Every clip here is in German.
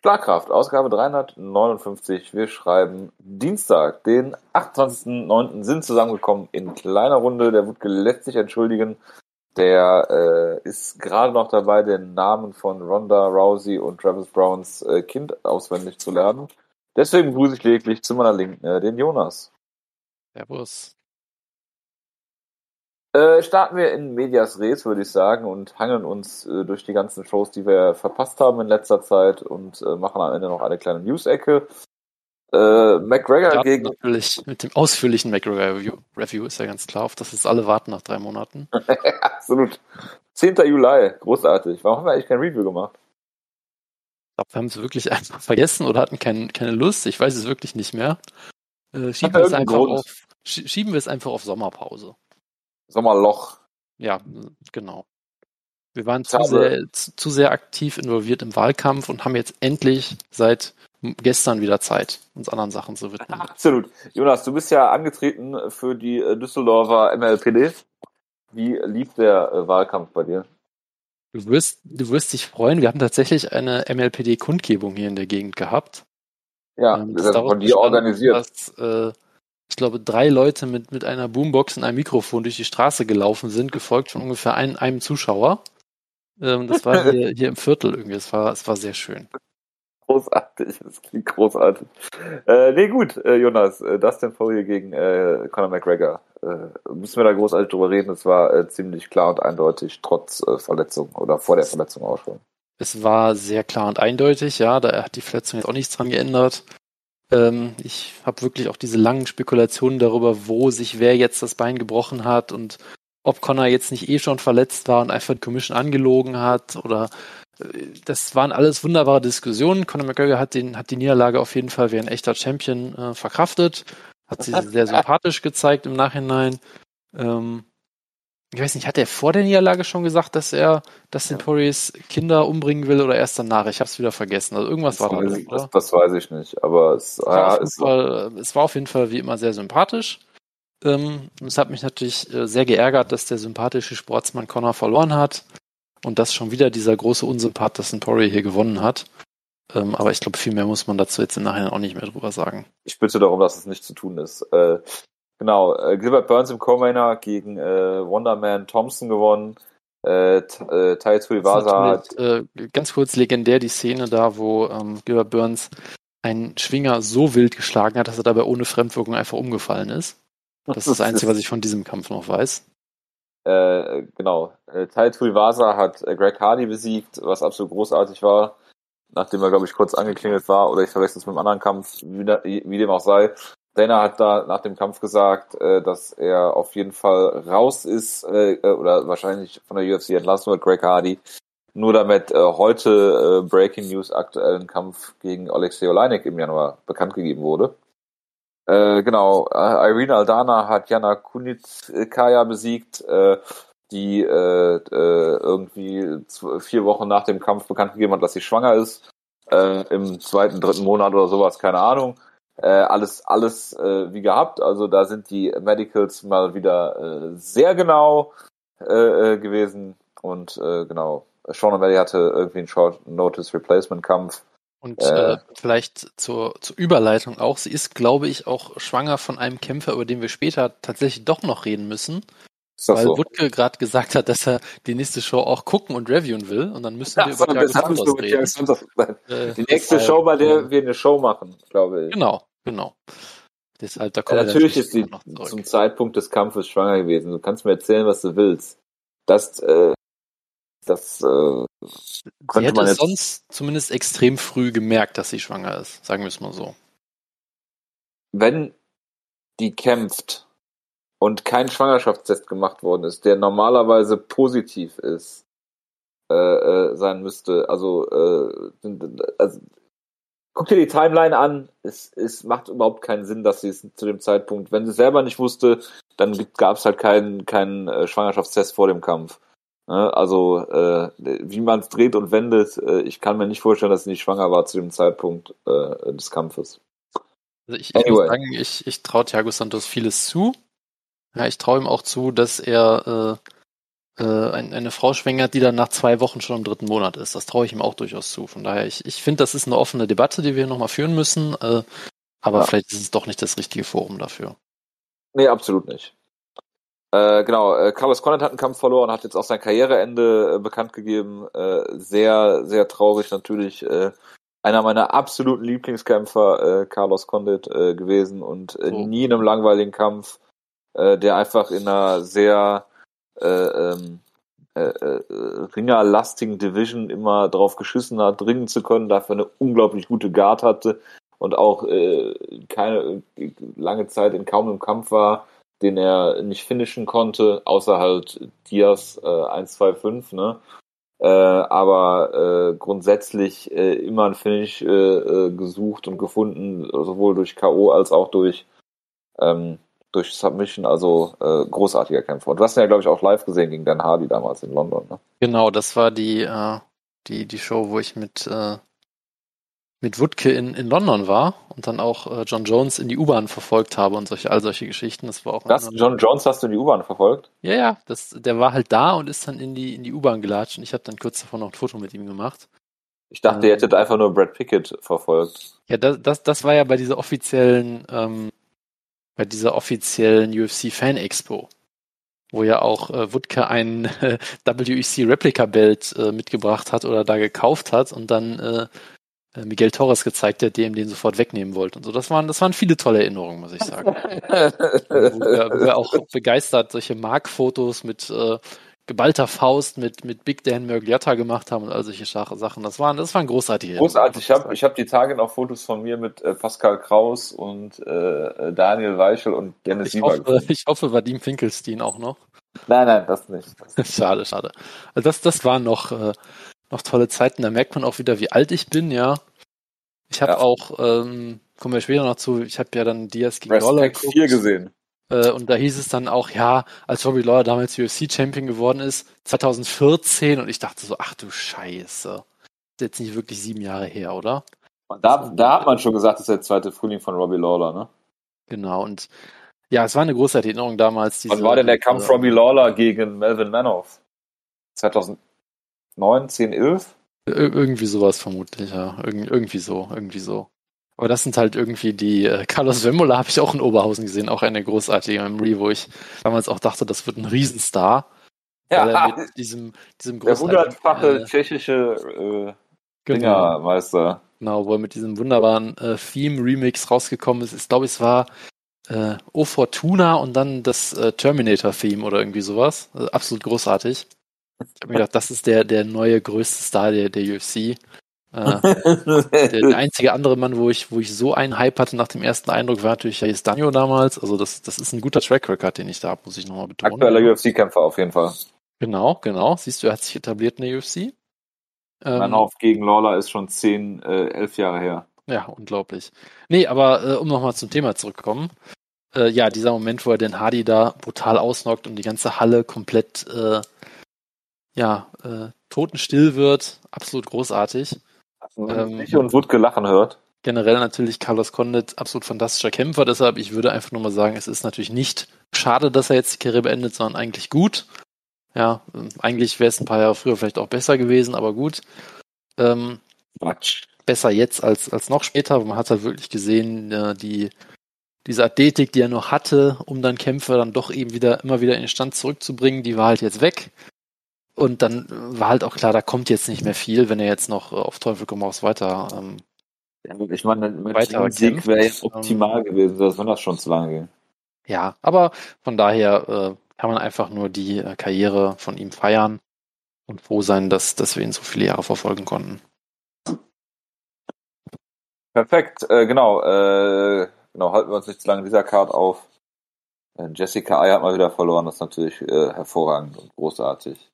Schlagkraft, Ausgabe 359. Wir schreiben Dienstag, den 28.09. sind zusammengekommen in kleiner Runde. Der Wutke lässt sich entschuldigen. Der äh, ist gerade noch dabei, den Namen von Ronda Rousey und Travis Browns äh, Kind auswendig zu lernen. Deswegen begrüße ich lediglich zu meiner Linken äh, den Jonas. Servus. Äh, starten wir in Medias Res, würde ich sagen, und hangeln uns äh, durch die ganzen Shows, die wir verpasst haben in letzter Zeit und äh, machen am Ende noch eine kleine News-Ecke. Äh, McGregor ja, gegen. Natürlich, mit dem ausführlichen McGregor-Review Review ist ja ganz klar, auf das jetzt alle warten nach drei Monaten. Absolut. 10. Juli, großartig. Warum haben wir eigentlich kein Review gemacht? Ich glaube, wir haben es wirklich einfach vergessen oder hatten kein, keine Lust. Ich weiß es wirklich nicht mehr. Äh, schieben, wir es einfach auf, schieben wir es einfach auf Sommerpause. Sommerloch. Ja, genau. Wir waren zu sehr, zu, sehr aktiv involviert im Wahlkampf und haben jetzt endlich seit gestern wieder Zeit, uns anderen Sachen zu widmen. Absolut. Jonas, du bist ja angetreten für die äh, Düsseldorfer MLPD. Wie lief der äh, Wahlkampf bei dir? Du wirst, du wirst dich freuen. Wir haben tatsächlich eine MLPD-Kundgebung hier in der Gegend gehabt. Ja, ähm, das, das von dir organisiert. Dass, äh, ich glaube, drei Leute mit, mit einer Boombox und einem Mikrofon durch die Straße gelaufen sind, gefolgt von ungefähr ein, einem Zuschauer. Ähm, das war hier, hier im Viertel irgendwie. Es war, es war sehr schön. Großartig, das klingt großartig. Äh, nee, gut, äh, Jonas, äh, Dustin Poirier gegen äh, Conor McGregor. Äh, müssen wir da großartig drüber reden. Es war äh, ziemlich klar und eindeutig, trotz äh, Verletzung oder vor der Verletzung auch schon. Es war sehr klar und eindeutig, ja, da hat die Verletzung jetzt auch nichts dran geändert. Ähm, ich habe wirklich auch diese langen Spekulationen darüber, wo sich wer jetzt das Bein gebrochen hat und ob Connor jetzt nicht eh schon verletzt war und einfach die Commission angelogen hat oder äh, das waren alles wunderbare Diskussionen. Conor McGregor hat, den, hat die Niederlage auf jeden Fall wie ein echter Champion äh, verkraftet, hat sie sehr sympathisch gezeigt im Nachhinein. Ähm, ich weiß nicht, hat er vor der Niederlage schon gesagt, dass er Dustin ja. Poiriers Kinder umbringen will oder erst danach? Ich habe es wieder vergessen. Also irgendwas das war da. Das, das, weiß ich nicht, aber es, war, ja, Fall, es war auf jeden Fall wie immer sehr sympathisch. Ähm, es hat mich natürlich äh, sehr geärgert, dass der sympathische Sportsmann Connor verloren hat und dass schon wieder dieser große Unsympath Dustin Poirier hier gewonnen hat. Ähm, aber ich glaube, viel mehr muss man dazu jetzt im Nachhinein auch nicht mehr drüber sagen. Ich bitte darum, dass es nicht zu tun ist. Äh, Genau, äh, Gilbert Burns im Co-Mainer gegen äh, Wonderman Thompson gewonnen. Äh, äh, Tai Tuivasa hat... Äh, ganz kurz legendär die Szene da, wo ähm, Gilbert Burns einen Schwinger so wild geschlagen hat, dass er dabei ohne Fremdwirkung einfach umgefallen ist. Das ist das Einzige, was ich von diesem Kampf noch weiß. Äh, genau. Äh, Tai Tuivasa hat äh, Greg Hardy besiegt, was absolut großartig war, nachdem er, glaube ich, kurz angeklingelt war, oder ich verwechsel es mit einem anderen Kampf, wie, wie dem auch sei. Dana hat da nach dem Kampf gesagt, äh, dass er auf jeden Fall raus ist äh, äh oder wahrscheinlich von der UFC entlassen wird, Greg Hardy. Nur damit äh, heute äh, Breaking News aktuellen Kampf gegen Alexei Oleinik im Januar bekannt gegeben wurde. Äh, genau, äh, Irina Aldana hat Jana Kunitskaya besiegt, äh, die äh, äh, irgendwie vier Wochen nach dem Kampf bekannt gegeben hat, dass sie schwanger ist. Äh, Im zweiten, dritten Monat oder sowas, keine Ahnung. Äh, alles alles äh, wie gehabt. Also da sind die Medicals mal wieder äh, sehr genau äh, äh gewesen und äh, genau. Sean O'Malley hatte irgendwie einen Short Notice Replacement Kampf. Und äh, äh, vielleicht zur, zur Überleitung auch, sie ist, glaube ich, auch schwanger von einem Kämpfer, über den wir später tatsächlich doch noch reden müssen. Weil so? Wutke gerade gesagt hat, dass er die nächste Show auch gucken und reviewen will. Und dann müssen ja, wir über Santos reden. Santos. Die nächste Show, bei der wir eine Show machen, glaube ich. Genau. Genau. Deshalb, da ja, natürlich ist sie zum Zeitpunkt des Kampfes schwanger gewesen. Du kannst mir erzählen, was du willst. Das, äh, das äh, sie könnte man jetzt sonst zumindest extrem früh gemerkt, dass sie schwanger ist. Sagen wir es mal so. Wenn die kämpft und kein Schwangerschaftstest gemacht worden ist, der normalerweise positiv ist, äh, äh, sein müsste. Also, äh, also guck dir die Timeline an. Es, es macht überhaupt keinen Sinn, dass sie es zu dem Zeitpunkt, wenn sie selber nicht wusste, dann gab es halt keinen keinen äh, Schwangerschaftstest vor dem Kampf. Ne? Also äh, wie man es dreht und wendet, äh, ich kann mir nicht vorstellen, dass sie nicht schwanger war zu dem Zeitpunkt äh, des Kampfes. Also ich, anyway. ich muss sagen, ich, ich traue Thiago Santos vieles zu. Ja, ich traue ihm auch zu, dass er äh, eine Frau schwängert, die dann nach zwei Wochen schon im dritten Monat ist. Das traue ich ihm auch durchaus zu. Von daher, ich, ich finde, das ist eine offene Debatte, die wir nochmal führen müssen. Äh, aber ja. vielleicht ist es doch nicht das richtige Forum dafür. Nee, absolut nicht. Äh, genau, äh, Carlos Condit hat einen Kampf verloren, hat jetzt auch sein Karriereende äh, bekannt gegeben. Äh, sehr, sehr traurig natürlich. Äh, einer meiner absoluten Lieblingskämpfer, äh, Carlos Condit, äh, gewesen und äh, oh. nie in einem langweiligen Kampf, äh, der einfach in einer sehr äh, ähm, äh, äh, ringerlastigen Division immer drauf geschissen hat, dringen zu können, dafür eine unglaublich gute Guard hatte und auch äh, keine lange Zeit in kaum einem Kampf war, den er nicht finishen konnte, außer halt Diaz äh, 1, 2, 5, ne? Äh, aber äh, grundsätzlich äh, immer ein Finish äh, äh, gesucht und gefunden, sowohl durch K.O. als auch durch, ähm, durch Submission, also äh, großartiger Kämpfer. Und du hast ihn ja, glaube ich, auch live gesehen gegen Dan Hardy damals in London. Ne? Genau, das war die, äh, die, die Show, wo ich mit äh, mit Wutke in, in London war und dann auch äh, John Jones in die U-Bahn verfolgt habe und solche, all solche Geschichten. Das war auch. Das, John Jones hast du in die U-Bahn verfolgt? Ja, ja, das, der war halt da und ist dann in die, in die U-Bahn gelatscht und ich habe dann kurz davor noch ein Foto mit ihm gemacht. Ich dachte, ähm, ihr hättet einfach nur Brad Pickett verfolgt. Ja, das, das, das war ja bei dieser offiziellen, ähm, bei dieser offiziellen UFC Fan Expo, wo ja auch äh, Wutke ein äh, WEC Replica Belt äh, mitgebracht hat oder da gekauft hat und dann äh, äh, Miguel Torres gezeigt, der dem den sofort wegnehmen wollte und so. Das waren, das waren viele tolle Erinnerungen, muss ich sagen. wo, wir, wo wir auch begeistert solche Markfotos mit äh, geballter Faust mit, mit Big Dan Mergliotta gemacht haben und all solche Sachen. Das waren, das waren großartige Großartig. Ich habe ich hab die Tage noch Fotos von mir mit äh, Pascal Kraus und äh, Daniel Weichel und Dennis ich hoffe, ich hoffe, Vadim Finkelstein auch noch. Nein, nein, das nicht. schade, schade. Also das, das waren noch, äh, noch tolle Zeiten. Da merkt man auch wieder, wie alt ich bin, ja. Ich habe ja. auch, ähm, kommen wir später noch zu, ich habe ja dann Diaz gegen Lawler 4 gesehen. Äh, und da hieß es dann auch, ja, als Robbie Lawler damals UFC-Champion geworden ist, 2014, und ich dachte so, ach du Scheiße. ist jetzt nicht wirklich sieben Jahre her, oder? Und da, da hat man schon gesagt, das ist der zweite Frühling von Robbie Lawler, ne? Genau, und ja, es war eine große Erinnerung damals. Diese, Wann war denn der Kampf Robbie Lawler gegen Melvin Manoff? 2000, 9, 10, 11? Ir irgendwie sowas vermutlich, ja. Ir irgendwie so, irgendwie so. Aber das sind halt irgendwie die, äh, Carlos Vemola habe ich auch in Oberhausen gesehen, auch eine großartige Memory, wo ich damals auch dachte, das wird ein Riesenstar. Ja, mit diesem, diesem Der hundertfache äh, tschechische äh, genau. Meister. Genau, wo er mit diesem wunderbaren äh, Theme-Remix rausgekommen ist. Ich glaube, es war äh, O Fortuna und dann das äh, Terminator-Theme oder irgendwie sowas. Also absolut großartig. Ich habe mir gedacht, das ist der, der neue größte Star der, der UFC. Äh, der, der, einzige andere Mann, wo ich, wo ich so einen Hype hatte nach dem ersten Eindruck, war natürlich Hayes Daniel damals. Also das, das ist ein guter Track Record, den ich da habe, muss ich nochmal betonen. Aktueller UFC-Kämpfer auf jeden Fall. Genau, genau. Siehst du, er hat sich etabliert in der UFC. Ähm, Manhoff gegen Lawler ist schon zehn, äh, elf Jahre her. Ja, unglaublich. Nee, aber äh, um nochmal zum Thema zurückzukommen. Äh, ja, dieser Moment, wo er den Hardy da brutal ausnockt und die ganze Halle komplett äh, ja, äh, totenstill wird. Absolut großartig. Ähm, ich und Wutke lachen hört. Generell natürlich Carlos Condit, absolut fantastischer Kämpfer. Deshalb, ich würde einfach nur mal sagen, es ist natürlich nicht schade, dass er jetzt die Karriere beendet, sondern eigentlich gut. Ja, eigentlich wäre es ein paar Jahre früher vielleicht auch besser gewesen, aber gut. Ähm, besser jetzt als, als noch später. Man hat halt wirklich gesehen, ja, die, diese Athletik, die er noch hatte, um dann Kämpfe dann doch eben wieder, immer wieder in den Stand zurückzubringen, die war halt jetzt weg. Und dann war halt auch klar, da kommt jetzt nicht mehr viel, wenn er jetzt noch äh, auf Teufel komm raus weiter. Ähm, ja, ich meine, mit weiter Sieg wäre jetzt optimal ähm, gewesen, sonst wenn das schon zu lange ging. Ja, aber von daher äh, kann man einfach nur die äh, Karriere von ihm feiern und froh sein, dass, dass wir ihn so viele Jahre verfolgen konnten. Perfekt, äh, genau. Äh, genau, halten wir uns nicht zu lange dieser Card auf. Äh, Jessica Ai hat mal wieder verloren, das ist natürlich hervorragend und großartig.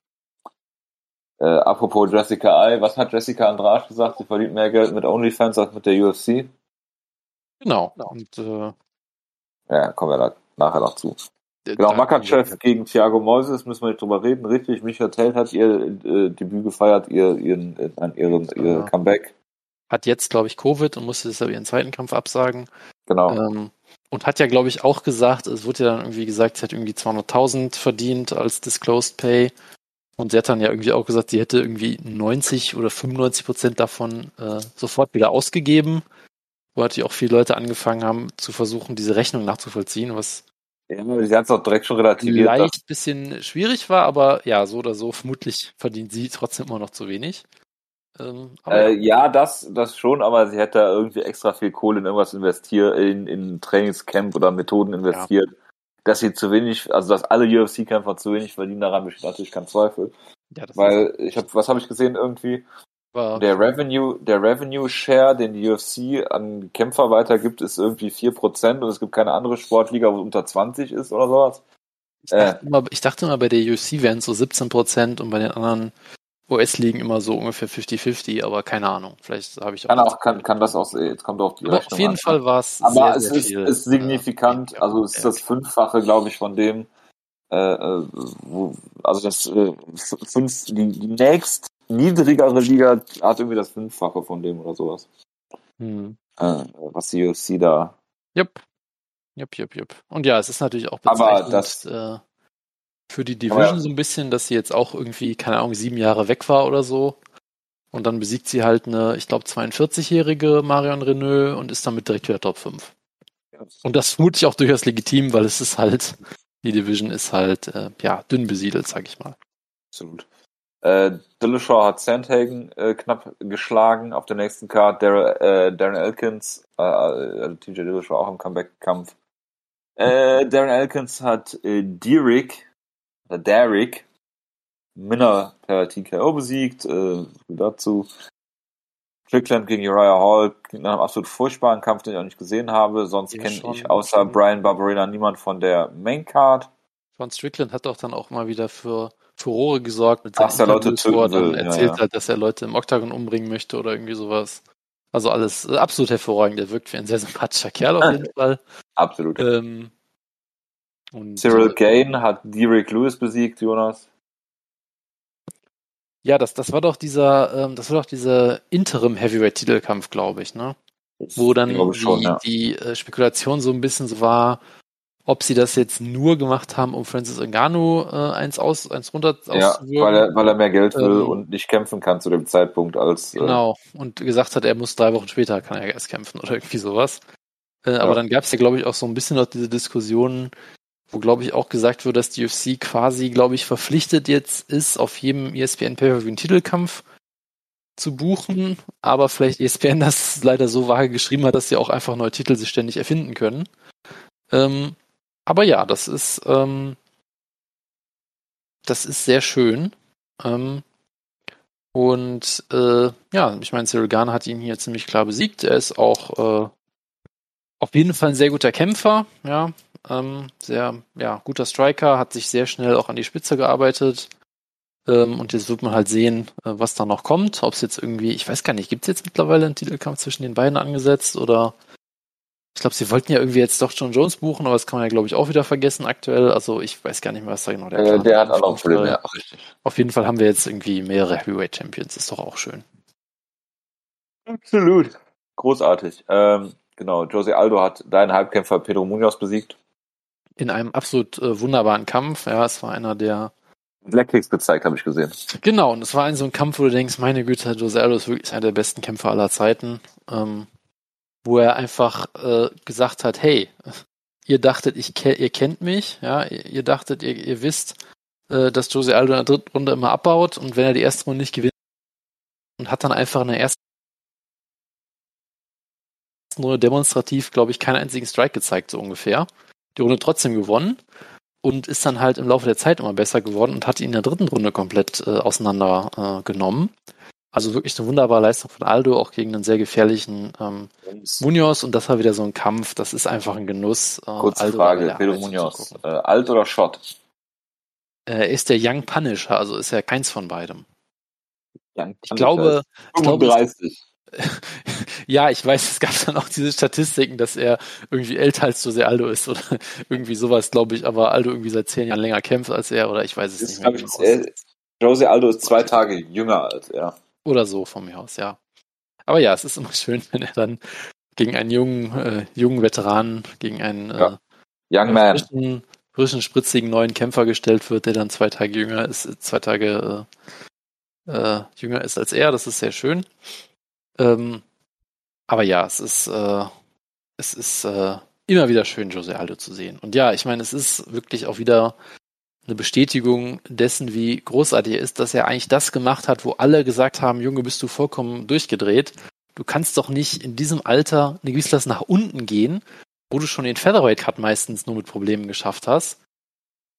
Äh, apropos Jessica I, was hat Jessica Andrade gesagt? Sie verdient mehr Geld mit OnlyFans als mit der UFC. Genau. Und, äh, ja, kommen wir da nachher noch zu. Genau, Makachev gegen Thiago Moises, müssen wir nicht drüber reden. Richtig, Micha Tell hat ihr äh, Debüt gefeiert, ihr, ihren, äh, ihren, ihr ja. Comeback. Hat jetzt, glaube ich, Covid und musste deshalb ihren zweiten Kampf absagen. Genau. Ähm, und hat ja, glaube ich, auch gesagt, es wurde ja dann irgendwie gesagt, sie hat irgendwie 200.000 verdient als Disclosed Pay. Und sie hat dann ja irgendwie auch gesagt, sie hätte irgendwie 90 oder 95 Prozent davon äh, sofort wieder ausgegeben, wo natürlich auch viele Leute angefangen haben zu versuchen, diese Rechnung nachzuvollziehen, was ja, sie hat es auch direkt schon relativiert. Leicht ein bisschen schwierig war, aber ja, so oder so, vermutlich verdient sie trotzdem immer noch zu wenig. Ähm, äh, ja. ja, das, das schon, aber sie hätte irgendwie extra viel Kohle in irgendwas investiert, in, in Trainingscamp oder Methoden investiert. Ja. Dass sie zu wenig, also dass alle UFC-Kämpfer zu wenig verdienen, daran besteht natürlich kein Zweifel. Ja, Weil ich habe, was habe ich gesehen irgendwie? War der Revenue, der Revenue Share, den die UFC an Kämpfer weitergibt, ist irgendwie 4% und es gibt keine andere Sportliga, wo es unter 20 ist oder sowas. Ich dachte, äh, immer, ich dachte immer, bei der UFC wären es so 17% und bei den anderen US-Ligen immer so ungefähr 50-50, aber keine Ahnung. Vielleicht habe ich auch. Kann, auch kann, kann das auch, jetzt kommt auf die Rechnung Auf jeden an. Fall war es. Aber sehr, es sehr ist, viel, ist signifikant, äh, also es ist das Fünffache, glaube ich, von dem, äh, äh, wo, also das äh, fünf, die, die nächst niedrigere Liga hat irgendwie das Fünffache von dem oder sowas. Hm. Äh, was die UFC da. Jupp. Jupp, jupp, jupp. Und ja, es ist natürlich auch bezeichnend Aber das, äh, für die Division ja. so ein bisschen, dass sie jetzt auch irgendwie, keine Ahnung, sieben Jahre weg war oder so. Und dann besiegt sie halt eine, ich glaube, 42-jährige Marion Renault und ist damit direkt wieder Top 5. Und das vermute ich auch durchaus legitim, weil es ist halt, die Division ist halt, äh, ja, dünn besiedelt, sag ich mal. Absolut. Äh, Dillashaw hat Sandhagen äh, knapp geschlagen auf der nächsten Card. Dar äh, Darren Elkins, äh, also TJ Dillashaw auch im Comeback-Kampf. Äh, Darren Elkins hat äh, Derek, oder Derek, Minner per TKO besiegt. Äh, dazu. Strickland gegen Uriah Hall nach einem absolut furchtbaren Kampf, den ich auch nicht gesehen habe. Sonst kenne ich außer Brian Barberina niemand von der Main Card. John Strickland hat doch dann auch mal wieder für Furore gesorgt mit seinen Ach, Leute wo er dann erzählt ja, ja. hat, dass er Leute im Oktagon umbringen möchte oder irgendwie sowas. Also alles äh, absolut hervorragend. Der wirkt wie ein sehr sympathischer Kerl auf jeden Fall. Absolut. Ähm, und, Cyril äh, Gain hat Derek Lewis besiegt, Jonas. Ja, das, das war doch dieser, ähm, das war doch dieser Interim Heavyweight Titelkampf, glaube ich, ne? Wo dann die, schon, ja. die äh, Spekulation so ein bisschen so war, ob sie das jetzt nur gemacht haben, um Francis Ngannou äh, eins aus, eins runter Ja, weil er, weil er mehr Geld will ähm, und nicht kämpfen kann zu dem Zeitpunkt als. Äh, genau. Und gesagt hat, er muss drei Wochen später kann er erst kämpfen oder irgendwie sowas. Äh, ja. Aber dann gab es ja, glaube ich, auch so ein bisschen noch diese Diskussionen, wo, glaube ich, auch gesagt wird, dass die UFC quasi, glaube ich, verpflichtet jetzt ist, auf jedem ESPN Pay einen Titelkampf zu buchen, aber vielleicht ESPN das leider so vage geschrieben hat, dass sie auch einfach neue Titel sich ständig erfinden können. Ähm, aber ja, das ist, ähm, das ist sehr schön. Ähm, und äh, ja, ich meine, Cyril Garner hat ihn hier ziemlich klar besiegt. Er ist auch äh, auf jeden Fall ein sehr guter Kämpfer, ja. Ähm, sehr, ja, guter Striker, hat sich sehr schnell auch an die Spitze gearbeitet. Ähm, und jetzt wird man halt sehen, äh, was da noch kommt. Ob es jetzt irgendwie, ich weiß gar nicht, gibt es jetzt mittlerweile einen Titelkampf zwischen den beiden angesetzt oder ich glaube, sie wollten ja irgendwie jetzt doch John Jones buchen, aber das kann man ja, glaube ich, auch wieder vergessen aktuell. Also ich weiß gar nicht mehr, was da genau der äh, Der hat auch noch Probleme, ja, richtig. Auf jeden Fall haben wir jetzt irgendwie mehrere Heavyweight Champions, ist doch auch schön. Absolut. Großartig. Ähm, genau, Jose Aldo hat deinen Halbkämpfer Pedro Munoz besiegt. In einem absolut äh, wunderbaren Kampf. Ja, es war einer der Black Kicks gezeigt, habe ich gesehen. Genau, und es war ein so ein Kampf, wo du denkst, meine Güte, Jose Aldo ist wirklich einer der besten Kämpfer aller Zeiten. Ähm, wo er einfach äh, gesagt hat, hey, ihr dachtet, ich ke ihr kennt mich, ja, ihr, ihr dachtet, ihr, ihr wisst, äh, dass Jose Aldo in der dritten Runde immer abbaut und wenn er die erste Runde nicht gewinnt und hat dann einfach in der ersten Runde demonstrativ, glaube ich, keinen einzigen Strike gezeigt, so ungefähr. Die Runde trotzdem gewonnen und ist dann halt im Laufe der Zeit immer besser geworden und hat ihn in der dritten Runde komplett äh, auseinander äh, genommen. Also wirklich eine wunderbare Leistung von Aldo, auch gegen einen sehr gefährlichen ähm, Munoz. Und das war wieder so ein Kampf. Das ist einfach ein Genuss. Äh, Kurze Aldo Frage, Pedro Munoz. Äh, alt oder Shot? Er ist der Young Punisher, also ist er keins von beidem. Young ich glaube, 35. Ich glaube, ja, ich weiß, es gab dann auch diese Statistiken, dass er irgendwie älter als Jose Aldo ist oder irgendwie sowas, glaube ich, aber Aldo irgendwie seit zehn Jahren länger kämpft als er oder ich weiß es ist, nicht mehr. Genau ich, Jose Aldo ist zwei Tage jünger als er. Oder so von mir aus, ja. Aber ja, es ist immer schön, wenn er dann gegen einen jungen, äh, jungen Veteranen, gegen einen ja. äh, Young Man. Frischen, frischen, spritzigen neuen Kämpfer gestellt wird, der dann zwei Tage jünger ist, zwei Tage äh, äh, jünger ist als er. Das ist sehr schön. Ähm, aber ja, es ist, äh, es ist äh, immer wieder schön, Jose Aldo zu sehen. Und ja, ich meine, es ist wirklich auch wieder eine Bestätigung dessen, wie großartig er ist, dass er eigentlich das gemacht hat, wo alle gesagt haben, Junge, bist du vollkommen durchgedreht. Du kannst doch nicht in diesem Alter eine Gewichtsklasse nach unten gehen, wo du schon den Featherweight Cut meistens nur mit Problemen geschafft hast.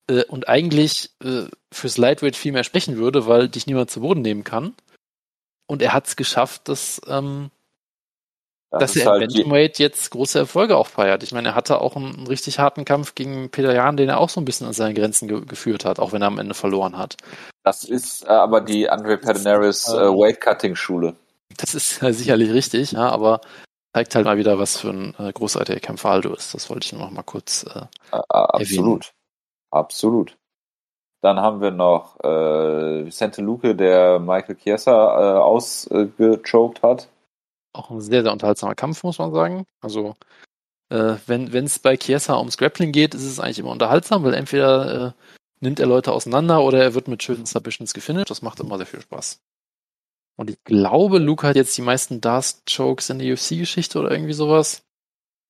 Äh, und eigentlich äh, fürs Lightweight viel mehr sprechen würde, weil dich niemand zu Boden nehmen kann. Und er hat es geschafft, dass ähm, das dass er halt Bantamweight jetzt große Erfolge auch feiert. Ich meine, er hatte auch einen, einen, richtig harten Kampf gegen Peter Jan, den er auch so ein bisschen an seine Grenzen ge geführt hat, auch wenn er am Ende verloren hat. Das ist äh, aber die Andre Pedinaris äh, ähm. Weight-Cutting-Schule. Das ist äh, sicherlich richtig, ja, aber zeigt halt mal wieder, was für ein äh, großartiger Kämpfer Aldo ist. Das wollte ich nur noch mal kurz äh, Absolut. Erwähnen. Absolut. Dann haben wir noch äh, Vicente Luque, der Michael Chiesa äh, ausgechoked hat auch ein sehr, sehr unterhaltsamer Kampf, muss man sagen. Also, äh, wenn es bei Chiesa ums Grappling geht, ist es eigentlich immer unterhaltsam, weil entweder äh, nimmt er Leute auseinander oder er wird mit schönen Submissions gefinisht. Das macht immer sehr viel Spaß. Und ich glaube, Luke hat jetzt die meisten Dast-Chokes in der UFC-Geschichte oder irgendwie sowas.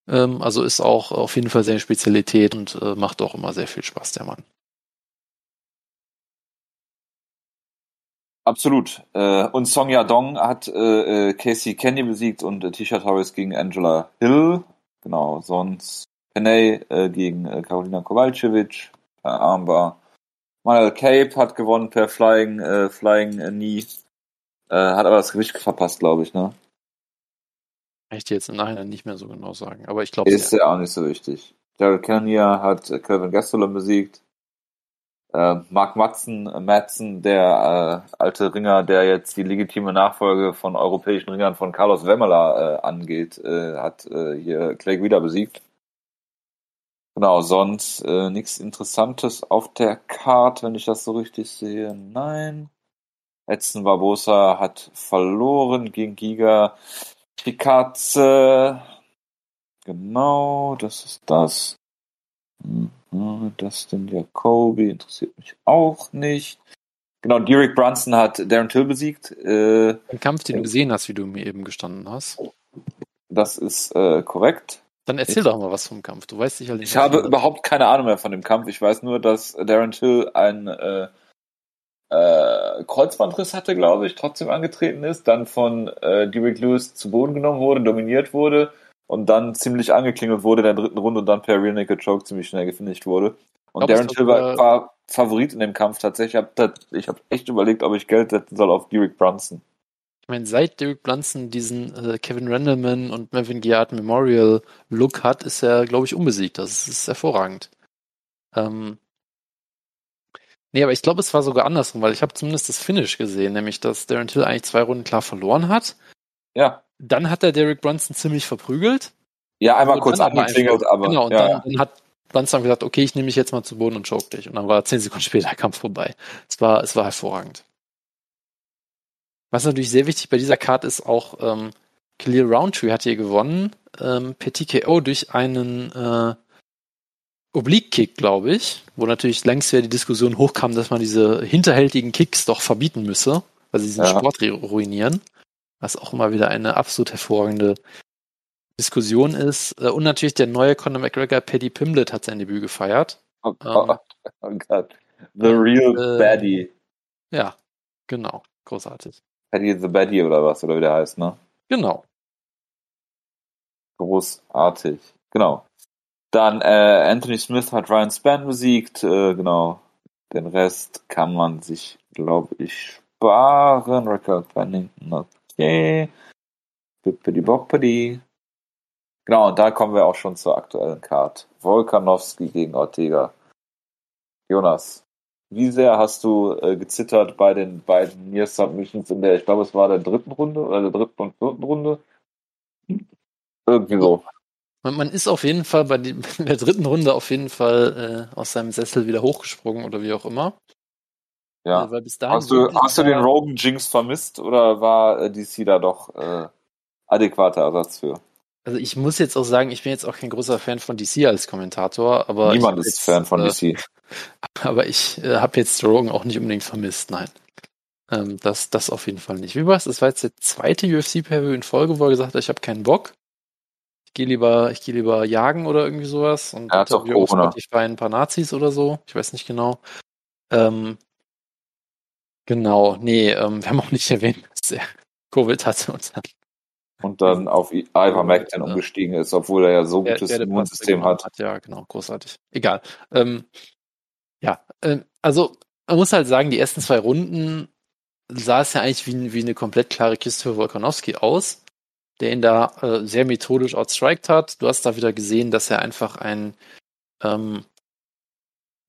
Ähm, also ist auch auf jeden Fall seine Spezialität und äh, macht auch immer sehr viel Spaß, der Mann. Absolut. Äh, und Song Yadong hat äh, äh, Casey Kenny besiegt und äh, Tisha Torres gegen Angela Hill. Genau, sonst Penay äh, gegen äh, Karolina Kowalkiewicz per Armbar. Manuel Cape hat gewonnen per Flying, äh, Flying Knee. Äh, hat aber das Gewicht verpasst, glaube ich, ne? Kann ich dir jetzt im Nachhinein nicht mehr so genau sagen, aber ich glaube. Ist ja auch nicht so wichtig. Daryl Kenya hat Kevin Gastelum besiegt. Äh, Mark Matzen, äh, Matzen, der äh, alte Ringer, der jetzt die legitime Nachfolge von europäischen Ringern von Carlos Wemmeler äh, angeht, äh, hat äh, hier Clay wieder besiegt. Genau, sonst äh, nichts Interessantes auf der Karte, wenn ich das so richtig sehe. Nein. Edson Barbosa hat verloren gegen Giga Chikatze. Genau, das ist das. Hm. Dustin Jacoby interessiert mich auch nicht. Genau, Derek Brunson hat Darren Till besiegt. Äh, Ein Kampf, den du gesehen hast, wie du mir eben gestanden hast. Das ist äh, korrekt. Dann erzähl ich, doch mal was vom Kampf. Du weißt sicherlich. Ich habe überhaupt keine Ahnung mehr von dem Kampf. Ich weiß nur, dass Darren Till ein äh, äh, Kreuzbandriss hatte, glaube ich, trotzdem angetreten ist, dann von äh, Derek Lewis zu Boden genommen wurde, dominiert wurde und dann ziemlich angeklingelt wurde in der dritten Runde und dann per Real Naked Choke ziemlich schnell gefinisht wurde. Und Darren Till war, war, Favorit in dem Kampf tatsächlich. Ich habe hab echt überlegt, ob ich Geld setzen soll auf Derek Brunson. Ich meine, seit Derek Brunson diesen äh, Kevin Randleman und Melvin Giard Memorial Look hat, ist er, glaube ich, unbesiegt. Das ist hervorragend. Ähm, nee, aber ich glaube, es war sogar andersrum, weil ich habe zumindest das Finish gesehen, nämlich dass Darren Till eigentlich zwei Runden klar verloren hat. Ja. Dann hat er Derek Brunson ziemlich verprügelt. Ja, einmal kurz angeklingelt, aber. Genau, und ja, dann, dann, hat Brunson gesagt, okay, ich nehme mich jetzt mal zu Boden und choke dich. Und dann war zehn Sekunden später der Kampf vorbei. Es war, es war hervorragend. Was natürlich sehr wichtig bei dieser Card ist, auch ähm, Khalil Roundtree hat hier gewonnen ähm, per TKO durch einen äh, Oblique-Kick, glaube ich, wo natürlich längst wieder die Diskussion hochkam, dass man diese hinterhältigen Kicks doch verbieten müsse, weil sie diesen ja. Sport ruinieren was auch immer wieder eine absolut hervorragende Diskussion ist. Äh, und natürlich der neue Conor McGregor, Paddy Pimblett, hat sein Debüt gefeiert. Oh, ähm, oh Gott. The real äh, Baddie. Ja, genau. Großartig. Paddy the Baddie oder was, oder wie der heißt, ne? Genau. Großartig. Genau. Dann äh, Anthony Smith hat Ryan Spann besiegt. Äh, genau. Den Rest kann man sich, glaube ich, sparen. Record Pennington Yay. Bippidi boppidi. Genau, und da kommen wir auch schon zur aktuellen Card. Volkanowski gegen Ortega. Jonas, wie sehr hast du äh, gezittert bei den beiden Near Submissions in der, ich glaube, es war der dritten Runde oder der dritten und vierten Runde? Irgendwie so. Man, man ist auf jeden Fall bei die, der dritten Runde auf jeden Fall äh, aus seinem Sessel wieder hochgesprungen oder wie auch immer. Ja. Weil bis dahin hast du, hast du den Rogan Jinx vermisst oder war äh, DC da doch äh, adäquater Ersatz für? also ich muss jetzt auch sagen, ich bin jetzt auch kein großer Fan von DC als Kommentator, aber niemand ist jetzt, Fan von äh, DC. Aber ich äh, habe jetzt Rogan auch nicht unbedingt vermisst, nein. Ähm, das, das auf jeden Fall nicht. Wie war es? Das war jetzt der zweite UFC-Preview in Folge, wo er gesagt hat, ich habe keinen Bock. Ich gehe lieber, ich gehe lieber jagen oder irgendwie sowas und er hat auch Corona. Ich bei ein paar Nazis oder so. Ich weiß nicht genau. Ähm, genau, nee, ähm, wir haben auch nicht erwähnt, dass er Covid hatte und dann und dann auf Ivermectin ja. umgestiegen ist, obwohl er ja so gutes Immunsystem hat. hat. Ja, genau, großartig. Egal. Ähm, ja, äh, also man muss halt sagen, die ersten zwei Runden sah es ja eigentlich wie, wie eine komplett klare Kiste für Volkanowski aus, der ihn da äh, sehr methodisch outstriked hat. Du hast da wieder gesehen, dass er einfach ein ähm,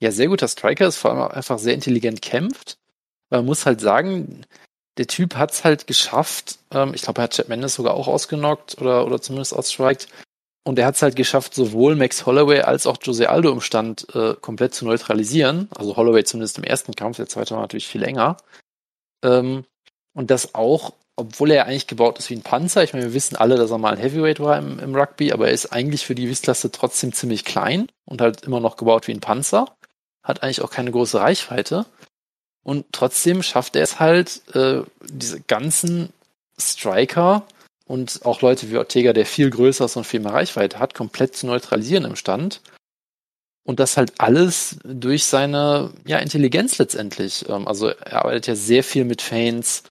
ja sehr guter Striker ist, vor allem auch einfach sehr intelligent kämpft. Man muss halt sagen, der Typ hat es halt geschafft. Ähm, ich glaube, er hat Chad Mendes sogar auch ausgenockt oder, oder zumindest outstriked. Und er hat es halt geschafft, sowohl Max Holloway als auch Jose Aldo im Stand äh, komplett zu neutralisieren. Also Holloway zumindest im ersten Kampf, der zweite war natürlich viel enger. Ähm, und das auch, obwohl er eigentlich gebaut ist wie ein Panzer. Ich meine, wir wissen alle, dass er mal ein Heavyweight war im, im Rugby, aber er ist eigentlich für die Gewichtsklasse trotzdem ziemlich klein und halt immer noch gebaut wie ein Panzer. Hat eigentlich auch keine große Reichweite. Und trotzdem schafft er es halt, äh, diese ganzen Striker und auch Leute wie Ortega, der viel größer ist und viel mehr Reichweite hat, komplett zu neutralisieren im Stand. Und das halt alles durch seine ja, Intelligenz letztendlich. Ähm, also er arbeitet ja sehr viel mit Fans,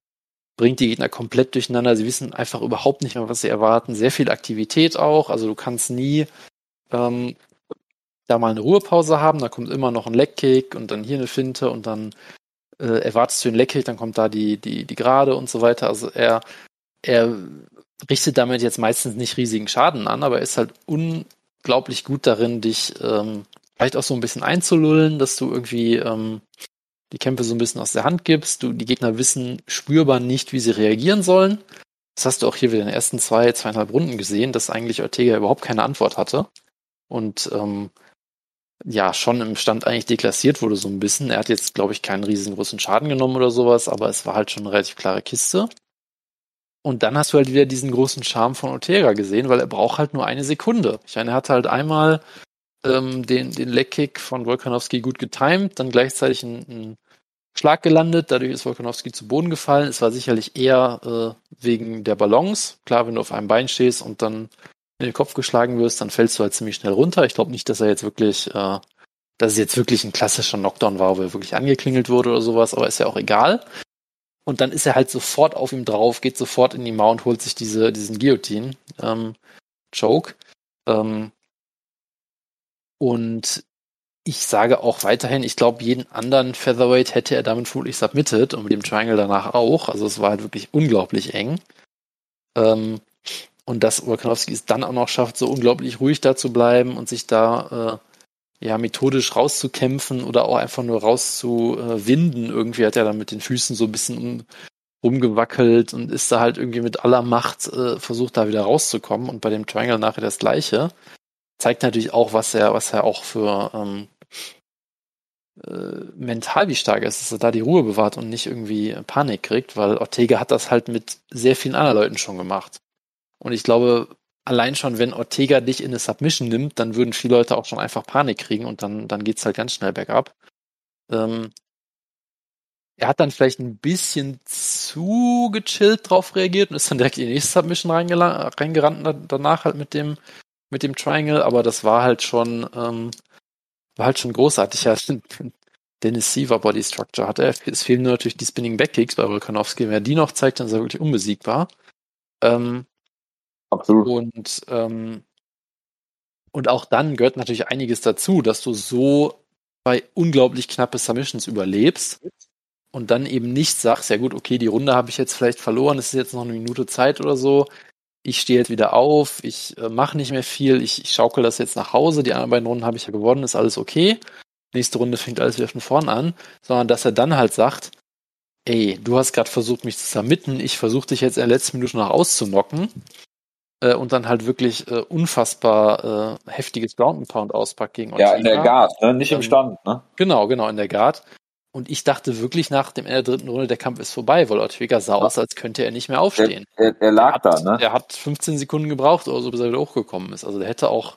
bringt die Gegner komplett durcheinander. Sie wissen einfach überhaupt nicht mehr, was sie erwarten. Sehr viel Aktivität auch. Also du kannst nie ähm, da mal eine Ruhepause haben. Da kommt immer noch ein Leckkick und dann hier eine Finte und dann äh, erwartest du den Leckkick, dann kommt da die, die, die Gerade und so weiter. Also er, er richtet damit jetzt meistens nicht riesigen Schaden an, aber er ist halt unglaublich gut darin, dich ähm, vielleicht auch so ein bisschen einzulullen, dass du irgendwie ähm, die Kämpfe so ein bisschen aus der Hand gibst. Du, die Gegner wissen spürbar nicht, wie sie reagieren sollen. Das hast du auch hier wieder in den ersten zwei, zweieinhalb Runden gesehen, dass eigentlich Ortega überhaupt keine Antwort hatte. Und ähm, ja, schon im Stand eigentlich deklassiert wurde so ein bisschen. Er hat jetzt, glaube ich, keinen riesengroßen Schaden genommen oder sowas, aber es war halt schon eine relativ klare Kiste. Und dann hast du halt wieder diesen großen Charme von Ortega gesehen, weil er braucht halt nur eine Sekunde. Ich meine, er hat halt einmal ähm, den, den Leckkick von Volkanowski gut getimt, dann gleichzeitig einen, Schlag gelandet, dadurch ist Volkanowski zu Boden gefallen. Es war sicherlich eher äh, wegen der Balance. Klar, wenn du auf einem Bein stehst und dann in den Kopf geschlagen wirst, dann fällst du halt ziemlich schnell runter. Ich glaube nicht, dass er jetzt wirklich, äh, dass es jetzt wirklich ein klassischer Knockdown war, wo er wirklich angeklingelt wurde oder sowas, aber ist ja auch egal. Und dann ist er halt sofort auf ihm drauf, geht sofort in die Mount, holt sich diese, diesen Guillotine, ähm, Choke. Ähm, und ich sage auch weiterhin, ich glaube, jeden anderen Featherweight hätte er damit vermutlich submitted und mit dem Triangle danach auch. Also es war halt wirklich unglaublich eng. Ähm, und dass Volkanovski es dann auch noch schafft, so unglaublich ruhig da zu bleiben und sich da äh, ja methodisch rauszukämpfen oder auch einfach nur rauszuwinden. Irgendwie hat er dann mit den Füßen so ein bisschen um, rumgewackelt und ist da halt irgendwie mit aller Macht äh, versucht, da wieder rauszukommen. Und bei dem Triangle nachher das Gleiche zeigt natürlich auch, was er, was er auch für ähm, äh, mental wie stark ist, dass er da die Ruhe bewahrt und nicht irgendwie Panik kriegt, weil Ortega hat das halt mit sehr vielen anderen Leuten schon gemacht. Und ich glaube, allein schon, wenn Ortega dich in eine Submission nimmt, dann würden viele Leute auch schon einfach Panik kriegen und dann, dann geht's halt ganz schnell bergab. Ähm, er hat dann vielleicht ein bisschen zu gechillt drauf reagiert und ist dann direkt in die nächste Submission reingerannt danach halt mit dem mit dem Triangle, aber das war halt schon, ähm, war halt schon großartig. Ja, Dennis Siever Body Structure hatte. Es fehlen nur natürlich die Spinning Backkicks bei Volkanovski. Wenn er die noch zeigt, dann ist er wirklich unbesiegbar. Ähm, Absolut. Und, ähm, und auch dann gehört natürlich einiges dazu, dass du so bei unglaublich knappe Submissions überlebst und dann eben nicht sagst, ja gut, okay, die Runde habe ich jetzt vielleicht verloren, es ist jetzt noch eine Minute Zeit oder so, ich stehe jetzt wieder auf, ich äh, mache nicht mehr viel, ich, ich schaukel das jetzt nach Hause, die anderen beiden Runden habe ich ja gewonnen, ist alles okay. Nächste Runde fängt alles wieder von vorn an, sondern dass er dann halt sagt, ey, du hast gerade versucht, mich zu vermitten, ich versuche dich jetzt in der letzten Minute noch auszunocken äh, und dann halt wirklich äh, unfassbar äh, heftiges Ground and Pound auspackt gegen Ortega. Ja, in der Guard, ne? nicht im ähm, Stand. Ne? Genau, genau, in der Guard. und ich dachte wirklich nach dem Ende der dritten Runde, der Kampf ist vorbei, weil Ortega sah aus, als könnte er nicht mehr aufstehen. Er, er, er lag der hat, da, ne? Der hat 15 Sekunden gebraucht oder so, bis er wieder hochgekommen ist. Also der hätte auch,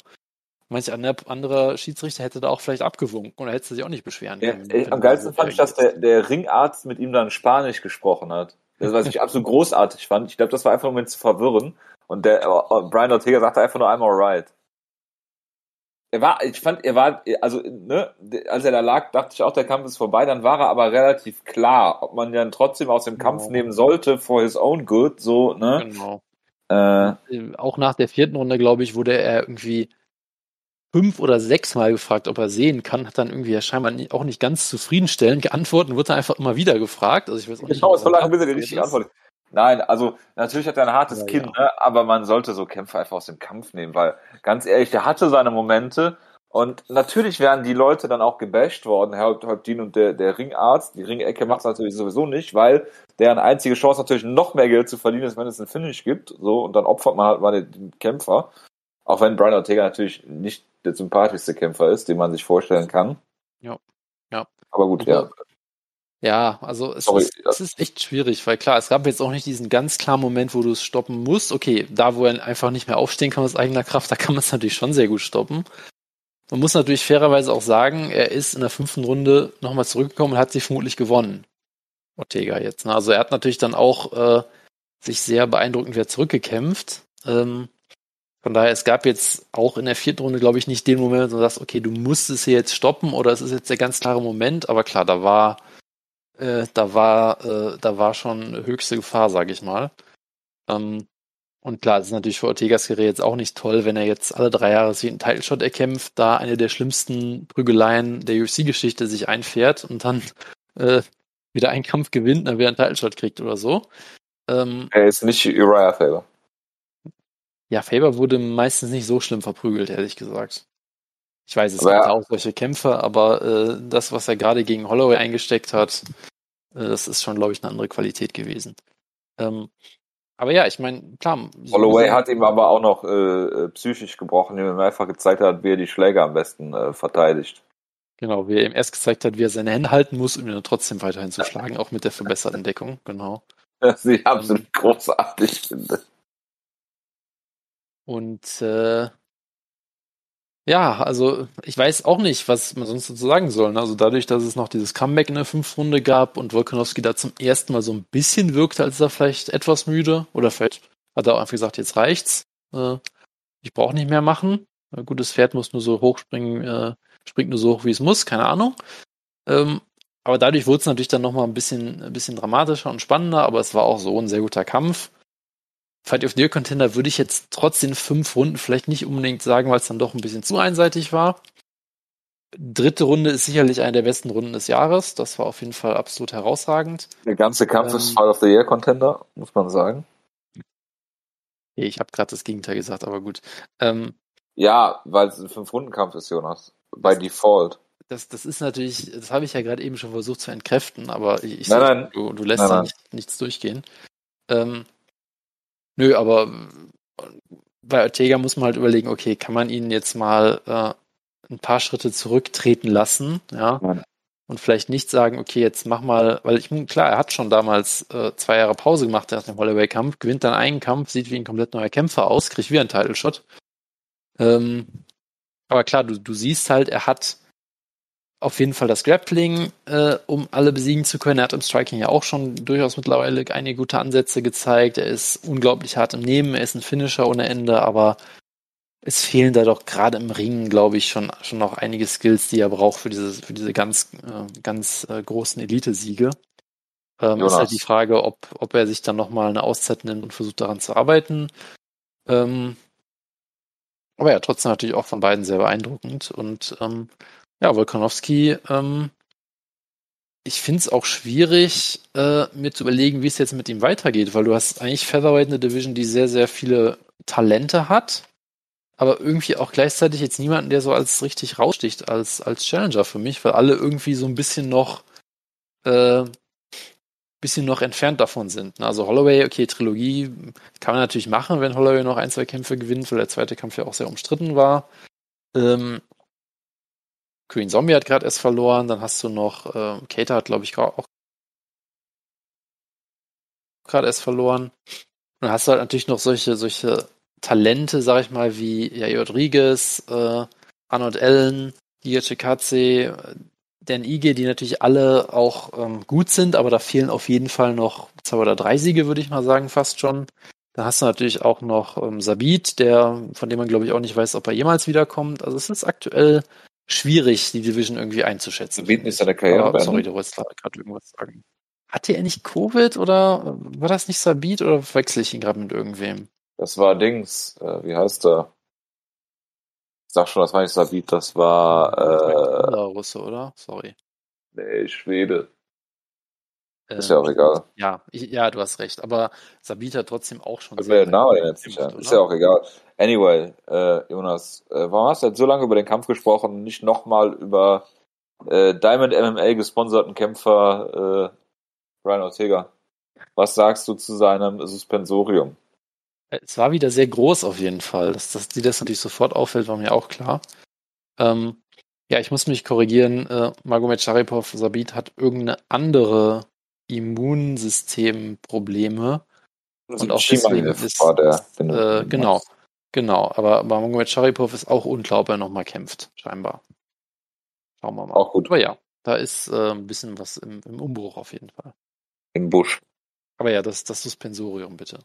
manch anderer Schiedsrichter hätte da auch vielleicht abgewunken oder hätte sich auch nicht beschweren Ja, können. ey, am geilsten fand ich, dass der, der Ringarzt mit ihm dann Spanisch gesprochen hat. Das, was ich absolut großartig fand. Ich glaube, das war einfach nur, um ihn zu verwirren. Und der äh, Brian Ortega sagte einfach nur, I'm alright. Er war, ich fand, er war, also, ne, als er da lag, dachte ich auch, der Kampf ist vorbei. Dann war er aber relativ klar, ob man dann trotzdem aus dem Kampf Genau. nehmen sollte for his own good, so, ne. Genau. Äh, Äh, Auch nach der vierten Runde, glaube ich, wurde er irgendwie fünf oder sechs Mal gefragt, ob er sehen kann, hat dann irgendwie ja scheinbar auch nicht ganz zufriedenstellend geantwortet und wurde dann einfach immer wieder gefragt. Also ich weiß auch nicht, genau, war da lange, bis er die richtige ist. Antwort. Nein, also natürlich hat er ein hartes Aber Kinn, ja. ne? aber man sollte so Kämpfe einfach aus dem Kampf nehmen, weil ganz ehrlich, der hatte seine Momente und natürlich wären die Leute dann auch gebasht worden, Herr Häuptin und der, der Ringarzt. Die Ringecke macht es natürlich sowieso nicht, weil deren einzige Chance natürlich noch mehr Geld zu verdienen ist, wenn es einen Finish gibt. So, und dann opfert man halt mal den, den Kämpfer. Auch wenn Brian Ortega natürlich nicht der sympathischste Kämpfer ist, den man sich vorstellen kann. Ja. Ja. Aber gut, ja. Ja, also es, Sorry, ist, es ist echt schwierig, weil klar, es gab jetzt auch nicht diesen ganz klaren Moment, wo du es stoppen musst. Okay, da wo er einfach nicht mehr aufstehen kann aus eigener Kraft, da kann man es natürlich schon sehr gut stoppen. Man muss natürlich fairerweise auch sagen, er ist in der fünften Runde nochmal zurückgekommen und hat sich vermutlich gewonnen. Ortega jetzt. Ne? Also er hat natürlich dann auch äh, sich sehr beeindruckend wieder zurückgekämpft. Ähm, von daher, es gab jetzt auch in der vierten Runde, glaube ich, nicht den Moment, wo du sagst, okay, du musst es hier jetzt stoppen oder es ist jetzt der ganz klare Moment, aber klar, da war äh, da war, äh, da war schon höchste Gefahr, sage ich mal. Ähm, und klar, es ist natürlich für Ortegas Karriere jetzt auch nicht toll, wenn er jetzt alle drei Jahre sich einen Title Shot erkämpft, da eine der schlimmsten Prügeleien der UFC-Geschichte sich einfährt und dann äh, wieder einen Kampf gewinnt, dann wieder einen Title Shot kriegt oder so. Ähm, Er ist nicht Uriah Faber. ja, Faber wurde meistens nicht so schlimm verprügelt, ehrlich gesagt. Ich weiß, es Aber gibt ja. auch solche Kämpfe, aber äh, das, was er gerade gegen Holloway eingesteckt hat, äh, das ist schon, glaube ich, eine andere Qualität gewesen. Ähm, aber ja, ich meine, klar. so- Holloway hat ihm aber auch noch äh, äh, psychisch gebrochen, indem er einfach gezeigt hat, wie er die Schläge am besten äh, verteidigt. Genau, wie er ihm erst gezeigt hat, wie er seine Hände halten muss, um ihn dann trotzdem weiterhin zu schlagen, auch mit der verbesserten Deckung, genau. Was ich absolut großartig finde. Und äh, ja, also ich weiß auch nicht, was man sonst dazu sagen soll. ne? Also dadurch, dass es noch dieses Comeback in der fünften Runde gab und Volkanovski da zum ersten Mal so ein bisschen wirkte, als er vielleicht etwas müde oder vielleicht hat er auch einfach gesagt, jetzt reicht's. Äh, ich brauche nicht mehr machen. Ein gutes Pferd muss nur so hoch springen, äh, springt nur so hoch, wie es muss, keine Ahnung. Ähm, aber dadurch wurde es natürlich dann nochmal ein bisschen, ein bisschen dramatischer und spannender, aber es war auch so ein sehr guter Kampf. Fight of the Year Contender würde ich jetzt trotz den fünf Runden vielleicht nicht unbedingt sagen, weil es dann doch ein bisschen zu einseitig war. Dritte Runde ist sicherlich eine der besten Runden des Jahres. Das war auf jeden Fall absolut herausragend. Der ganze Kampf Ähm. ist Fight of the Year Contender, muss man sagen. Ich habe gerade das Gegenteil gesagt, aber gut. Ähm, Ja, weil es ein Fünf-Runden-Kampf ist, Jonas. Bei Default. das, das ist natürlich, das habe ich ja gerade eben schon versucht zu entkräften, aber ich, ich Nein, sehe, nein. Du, du lässt Nein, da nein. nicht, nichts durchgehen. Ähm, nö, aber bei Ortega muss man halt überlegen, okay, kann man ihn jetzt mal äh, ein paar Schritte zurücktreten lassen, ja, Nein. und vielleicht nicht sagen, okay, jetzt mach mal, weil ich klar, er hat schon damals äh, zwei Jahre Pause gemacht nach dem Holloway-Kampf, gewinnt dann einen Kampf, sieht wie ein komplett neuer Kämpfer aus, kriegt wieder einen Title-Shot. Ähm, aber klar, du, du siehst halt, er hat auf jeden Fall das Grappling, äh, um alle besiegen zu können. Er hat im Striking ja auch schon durchaus mittlerweile einige gute Ansätze gezeigt. Er ist unglaublich hart im Nehmen, er ist ein Finisher ohne Ende, aber es fehlen da doch gerade im Ringen, glaube ich, schon, schon noch einige Skills, die er braucht für diese, für diese ganz, äh, ganz äh, großen Elite-Siege. Ähm, ist halt die Frage, ob, ob er sich dann nochmal eine Auszeit nimmt und versucht daran zu arbeiten. Ähm, aber ja, trotzdem natürlich auch von beiden sehr beeindruckend. Und ähm, ja, Volkanowski, ähm, ich finde es auch schwierig, äh, mir zu überlegen, wie es jetzt mit ihm weitergeht, weil du hast eigentlich Featherweight eine Division, die sehr, sehr viele Talente hat, aber irgendwie auch gleichzeitig jetzt niemanden, der so als richtig raussticht als, als Challenger für mich, weil alle irgendwie so ein bisschen noch äh, bisschen noch entfernt davon sind. ne? Also Holloway, okay, Trilogie kann man natürlich machen, wenn Holloway noch ein, zwei Kämpfe gewinnt, weil der zweite Kampf ja auch sehr umstritten war. Ähm, Queen Zombie hat gerade erst verloren, dann hast du noch, äh, Kater hat, glaube ich, auch gerade erst verloren. Und dann hast du halt natürlich noch solche, solche Talente, sag ich mal, wie Jair Rodriguez, äh, Arnold Allen, Gia Chikadze, Dan Ige, die natürlich alle auch ähm, gut sind, aber da fehlen auf jeden Fall noch zwei oder drei Siege, würde ich mal sagen, fast schon. Da hast du natürlich auch noch ähm, Sabit, der, von dem man glaube ich auch nicht weiß, ob er jemals wiederkommt. Also es ist aktuell schwierig, die Division irgendwie einzuschätzen. Sabit ist seine Karriere. Aber, sorry, du wolltest gerade irgendwas sagen. Hatte er nicht Covid oder war das nicht Sabit oder wechsle ich ihn gerade mit irgendwem? Das war Dings, äh, wie heißt er? Ich sag schon, das war nicht Sabit, das war äh, Russe, oder? Sorry. Nee, Schwede. Ist ja auch egal. Ja, ich, ja, du hast recht. Aber Sabit hat trotzdem auch schon. Sehr der Name jetzt nicht, Ist ja auch egal. Anyway, äh, Jonas, äh, warum hast du jetzt so lange über den Kampf gesprochen und nicht nochmal über äh, Diamond MMA gesponserten Kämpfer äh, Brian Ortega? Was sagst du zu seinem Suspensorium? Es war wieder sehr groß auf jeden Fall. Dass, dass dir das natürlich sofort auffällt, war mir auch klar. Ähm, ja, ich muss mich korrigieren. Äh, Magomed Sharipov Sabit hat irgendeine andere Immunsystemprobleme. Und auch deswegen ist, war der, äh, genau, genau. Aber, aber Magomed Sharipov ist auch unklar, ob er nochmal kämpft, scheinbar. Schauen wir mal. Auch gut. Aber ja, da ist äh, ein bisschen was im, im Umbruch auf jeden Fall. Im Busch. Aber ja, das, das Suspensorium bitte.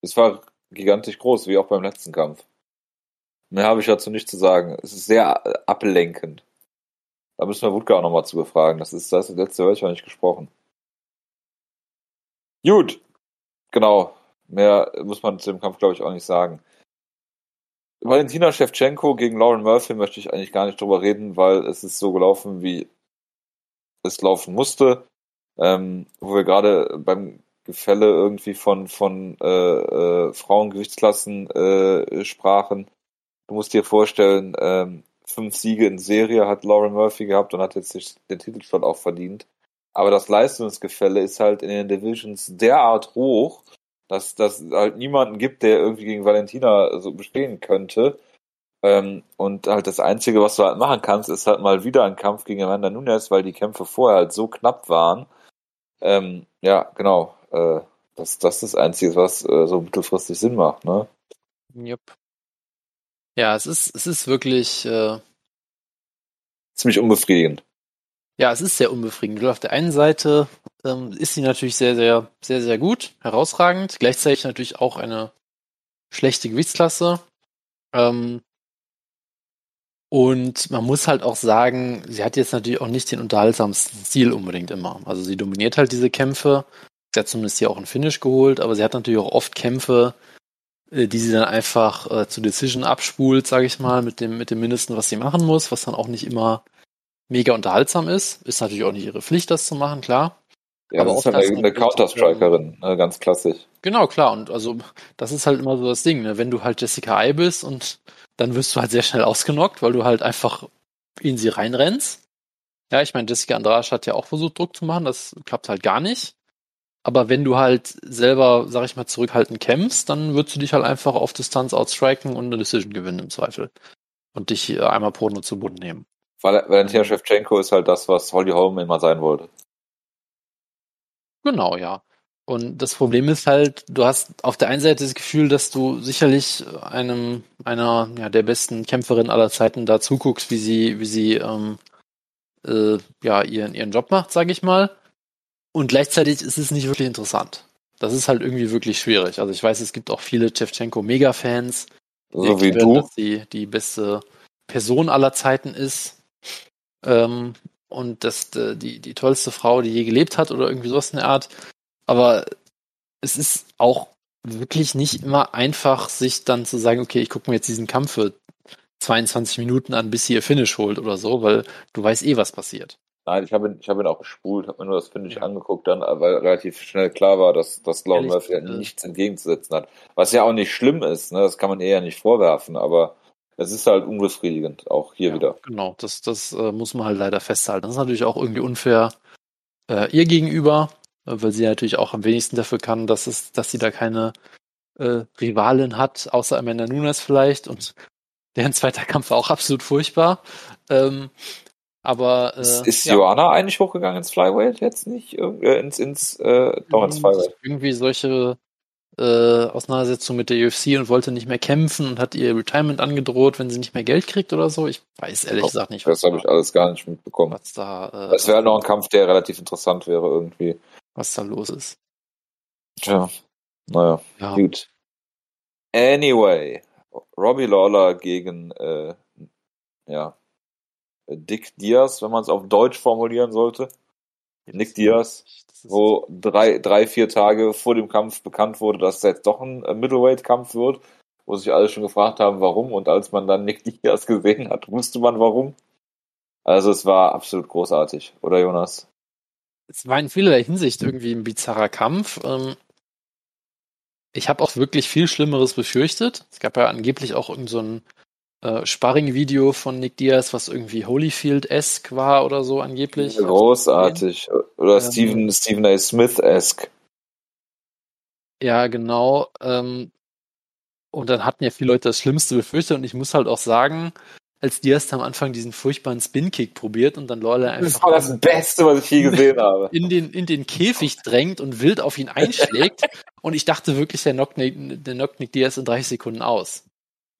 Es war gigantisch groß, wie auch beim letzten Kampf. Mehr habe ich dazu nicht zu sagen. Es ist sehr äh, ablenkend. Da müssen wir Wutke auch nochmal zu befragen. Das ist das letzte Wörtchen nicht gesprochen. Gut. Genau. Mehr muss man zu dem Kampf, glaube ich, auch nicht sagen. Valentina Shevchenko gegen Lauren Murphy möchte ich eigentlich gar nicht drüber reden, weil es ist so gelaufen, wie es laufen musste. Ähm, wo wir gerade beim Gefälle irgendwie von, von äh, äh, Frauengewichtsklassen äh, sprachen. Du musst dir vorstellen, ähm, fünf Siege in Serie hat Lauren Murphy gehabt und hat jetzt den Titelstand auch verdient. Aber das Leistungsgefälle ist halt in den Divisions derart hoch, dass das halt niemanden gibt, der irgendwie gegen Valentina so bestehen könnte. Ähm, und halt das Einzige, was du halt machen kannst, ist halt mal wieder ein Kampf gegen Amanda Nunes, weil die Kämpfe vorher halt so knapp waren. Ähm, ja, genau. Äh, das, das ist das Einzige, was äh, so mittelfristig Sinn macht, ne? Jupp. Ja, es ist, es ist wirklich äh, ziemlich unbefriedigend. Ja, es ist sehr unbefriedigend. Auf der einen Seite ähm, ist sie natürlich sehr, sehr, sehr, sehr gut, herausragend. Gleichzeitig natürlich auch eine schlechte Gewichtsklasse. Ähm, und man muss halt auch sagen, sie hat jetzt natürlich auch nicht den unterhaltsamsten Stil unbedingt immer. Also sie dominiert halt diese Kämpfe. Sie hat zumindest hier auch einen Finish geholt, aber sie hat natürlich auch oft Kämpfe, äh, die sie dann einfach äh, zu Decision abspult, sage ich mal, mit dem, mit dem Mindesten, was sie machen muss, was dann auch nicht immer mega unterhaltsam ist. Ist natürlich auch nicht ihre Pflicht, das zu machen, klar. Ja, aber das ist halt eine Counter-Strikerin, ne, ganz klassisch. Genau, klar. Und also das ist halt immer so das Ding, ne? wenn du halt Jessica I bist und dann wirst du halt sehr schnell ausgenockt, weil du halt einfach in sie reinrennst. Ja, ich meine, Jessica Andrasch hat ja auch versucht, Druck zu machen, das klappt halt gar nicht. Aber wenn du halt selber, sag ich mal, zurückhaltend kämpfst, dann würdest du dich halt einfach auf Distanz outstriken und eine Decision gewinnen im Zweifel. Und dich äh, einmal Porno zu Boden nehmen. Valentina Shevchenko ist halt das, was Holly Holm immer sein wollte. Genau, ja. Und das Problem ist halt, du hast auf der einen Seite das Gefühl, dass du sicherlich einem einer ja, der besten Kämpferin aller Zeiten da zuguckst, wie sie wie sie ähm, äh, ja ihren ihren Job macht, sage ich mal. Und gleichzeitig ist es nicht wirklich interessant. Das ist halt irgendwie wirklich schwierig. Also ich weiß, es gibt auch viele Chevchenko Mega-Fans, so wie du, dass sie die beste Person aller Zeiten ist. Ähm, und dass äh, die, die tollste Frau, die je gelebt hat oder irgendwie sowas in der Art. Aber es ist auch wirklich nicht immer einfach, sich dann zu sagen, okay, ich gucke mir jetzt diesen Kampf für 22 Minuten an, bis sie ihr Finish holt oder so, weil du weißt eh, was passiert. Nein, ich habe ihn, ich hab ihn auch gespult, habe mir nur das Finish ja. angeguckt, dann, weil relativ schnell klar war, dass, dass Lauren Murphy ja nichts entgegenzusetzen hat. Was ja auch nicht schlimm ist, ne? das kann man eher nicht vorwerfen, aber es ist halt unbefriedigend, auch hier ja, wieder. Genau, das, das äh, muss man halt leider festhalten. Das ist natürlich auch irgendwie unfair äh, ihr gegenüber, weil sie natürlich auch am wenigsten dafür kann, dass es, dass sie da keine äh, Rivalin hat, außer Amanda Nunes vielleicht und deren zweiter Kampf war auch absolut furchtbar. Ähm, aber äh, ist, ist ja. Joanna eigentlich hochgegangen ins Flyweight jetzt nicht? Äh, ins, ins, äh, doch ins Flyweight. Irgendwie solche äh, Auseinandersetzung mit der UFC und wollte nicht mehr kämpfen und hat ihr Retirement angedroht, wenn sie nicht mehr Geld kriegt oder so. Ich weiß ehrlich oh, gesagt nicht. Das habe ich alles gar nicht mitbekommen. Was da, äh, das wäre noch ein Kampf, der relativ interessant wäre irgendwie. Was da los ist. Tja, naja, ja. gut. Anyway, Robbie Lawler gegen äh, ja, Dick Diaz, wenn man es auf Deutsch formulieren sollte. Nick Diaz wo drei, drei, vier Tage vor dem Kampf bekannt wurde, dass es jetzt doch ein äh, Middleweight-Kampf wird, wo sich alle schon gefragt haben, warum. Und als man dann Nick Diaz gesehen hat, wusste man warum. Also es war absolut großartig, oder Jonas? Es war in vielerlei Hinsicht irgendwie ein bizarrer Kampf. Ähm, ich habe auch wirklich viel Schlimmeres befürchtet. Es gab ja angeblich auch irgend so ein äh, Sparring-Video von Nick Diaz, was irgendwie Holyfield-esque war oder so angeblich. Großartig. Oder ähm, Stephen, Stephen A. Smith-esque. Ja, genau. Ähm, und dann hatten ja viele Leute das Schlimmste befürchtet und ich muss halt auch sagen, als Diaz am Anfang diesen furchtbaren Spin-Kick probiert und dann Lawler einfach. Das war das Beste, was ich je gesehen habe. In den, in den Käfig drängt und wild auf ihn einschlägt. und ich dachte wirklich, der knockt, der knockt Nick Diaz in 30 Sekunden aus.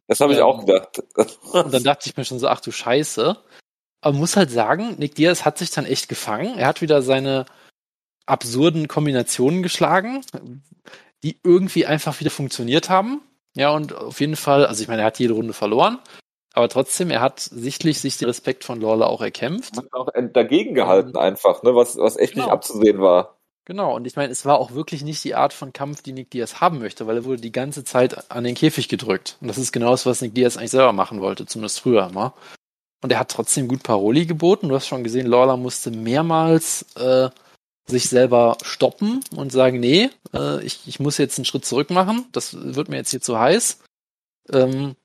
Das habe ich ähm, auch gedacht. und dann dachte ich mir schon so, ach du Scheiße. Aber muss halt sagen, Nick Diaz hat sich dann echt gefangen. Er hat wieder seine absurden Kombinationen geschlagen, die irgendwie einfach wieder funktioniert haben. Ja, und auf jeden Fall, also ich meine, er hat jede Runde verloren, aber trotzdem, er hat sichtlich sich den Respekt von Lawler auch erkämpft. Hat auch dagegen gehalten einfach, ne, was, was echt genau. nicht abzusehen war. Genau, und ich meine, es war auch wirklich nicht die Art von Kampf, die Nick Diaz haben möchte, weil er wurde die ganze Zeit an den Käfig gedrückt. Und das ist genau das, was Nick Diaz eigentlich selber machen wollte, zumindest früher mal. Und er hat trotzdem gut Paroli geboten. Du hast schon gesehen, Lawler musste mehrmals äh, sich selber stoppen und sagen, nee, äh, ich, ich muss jetzt einen Schritt zurück machen. Das wird mir jetzt hier zu heiß. Ähm,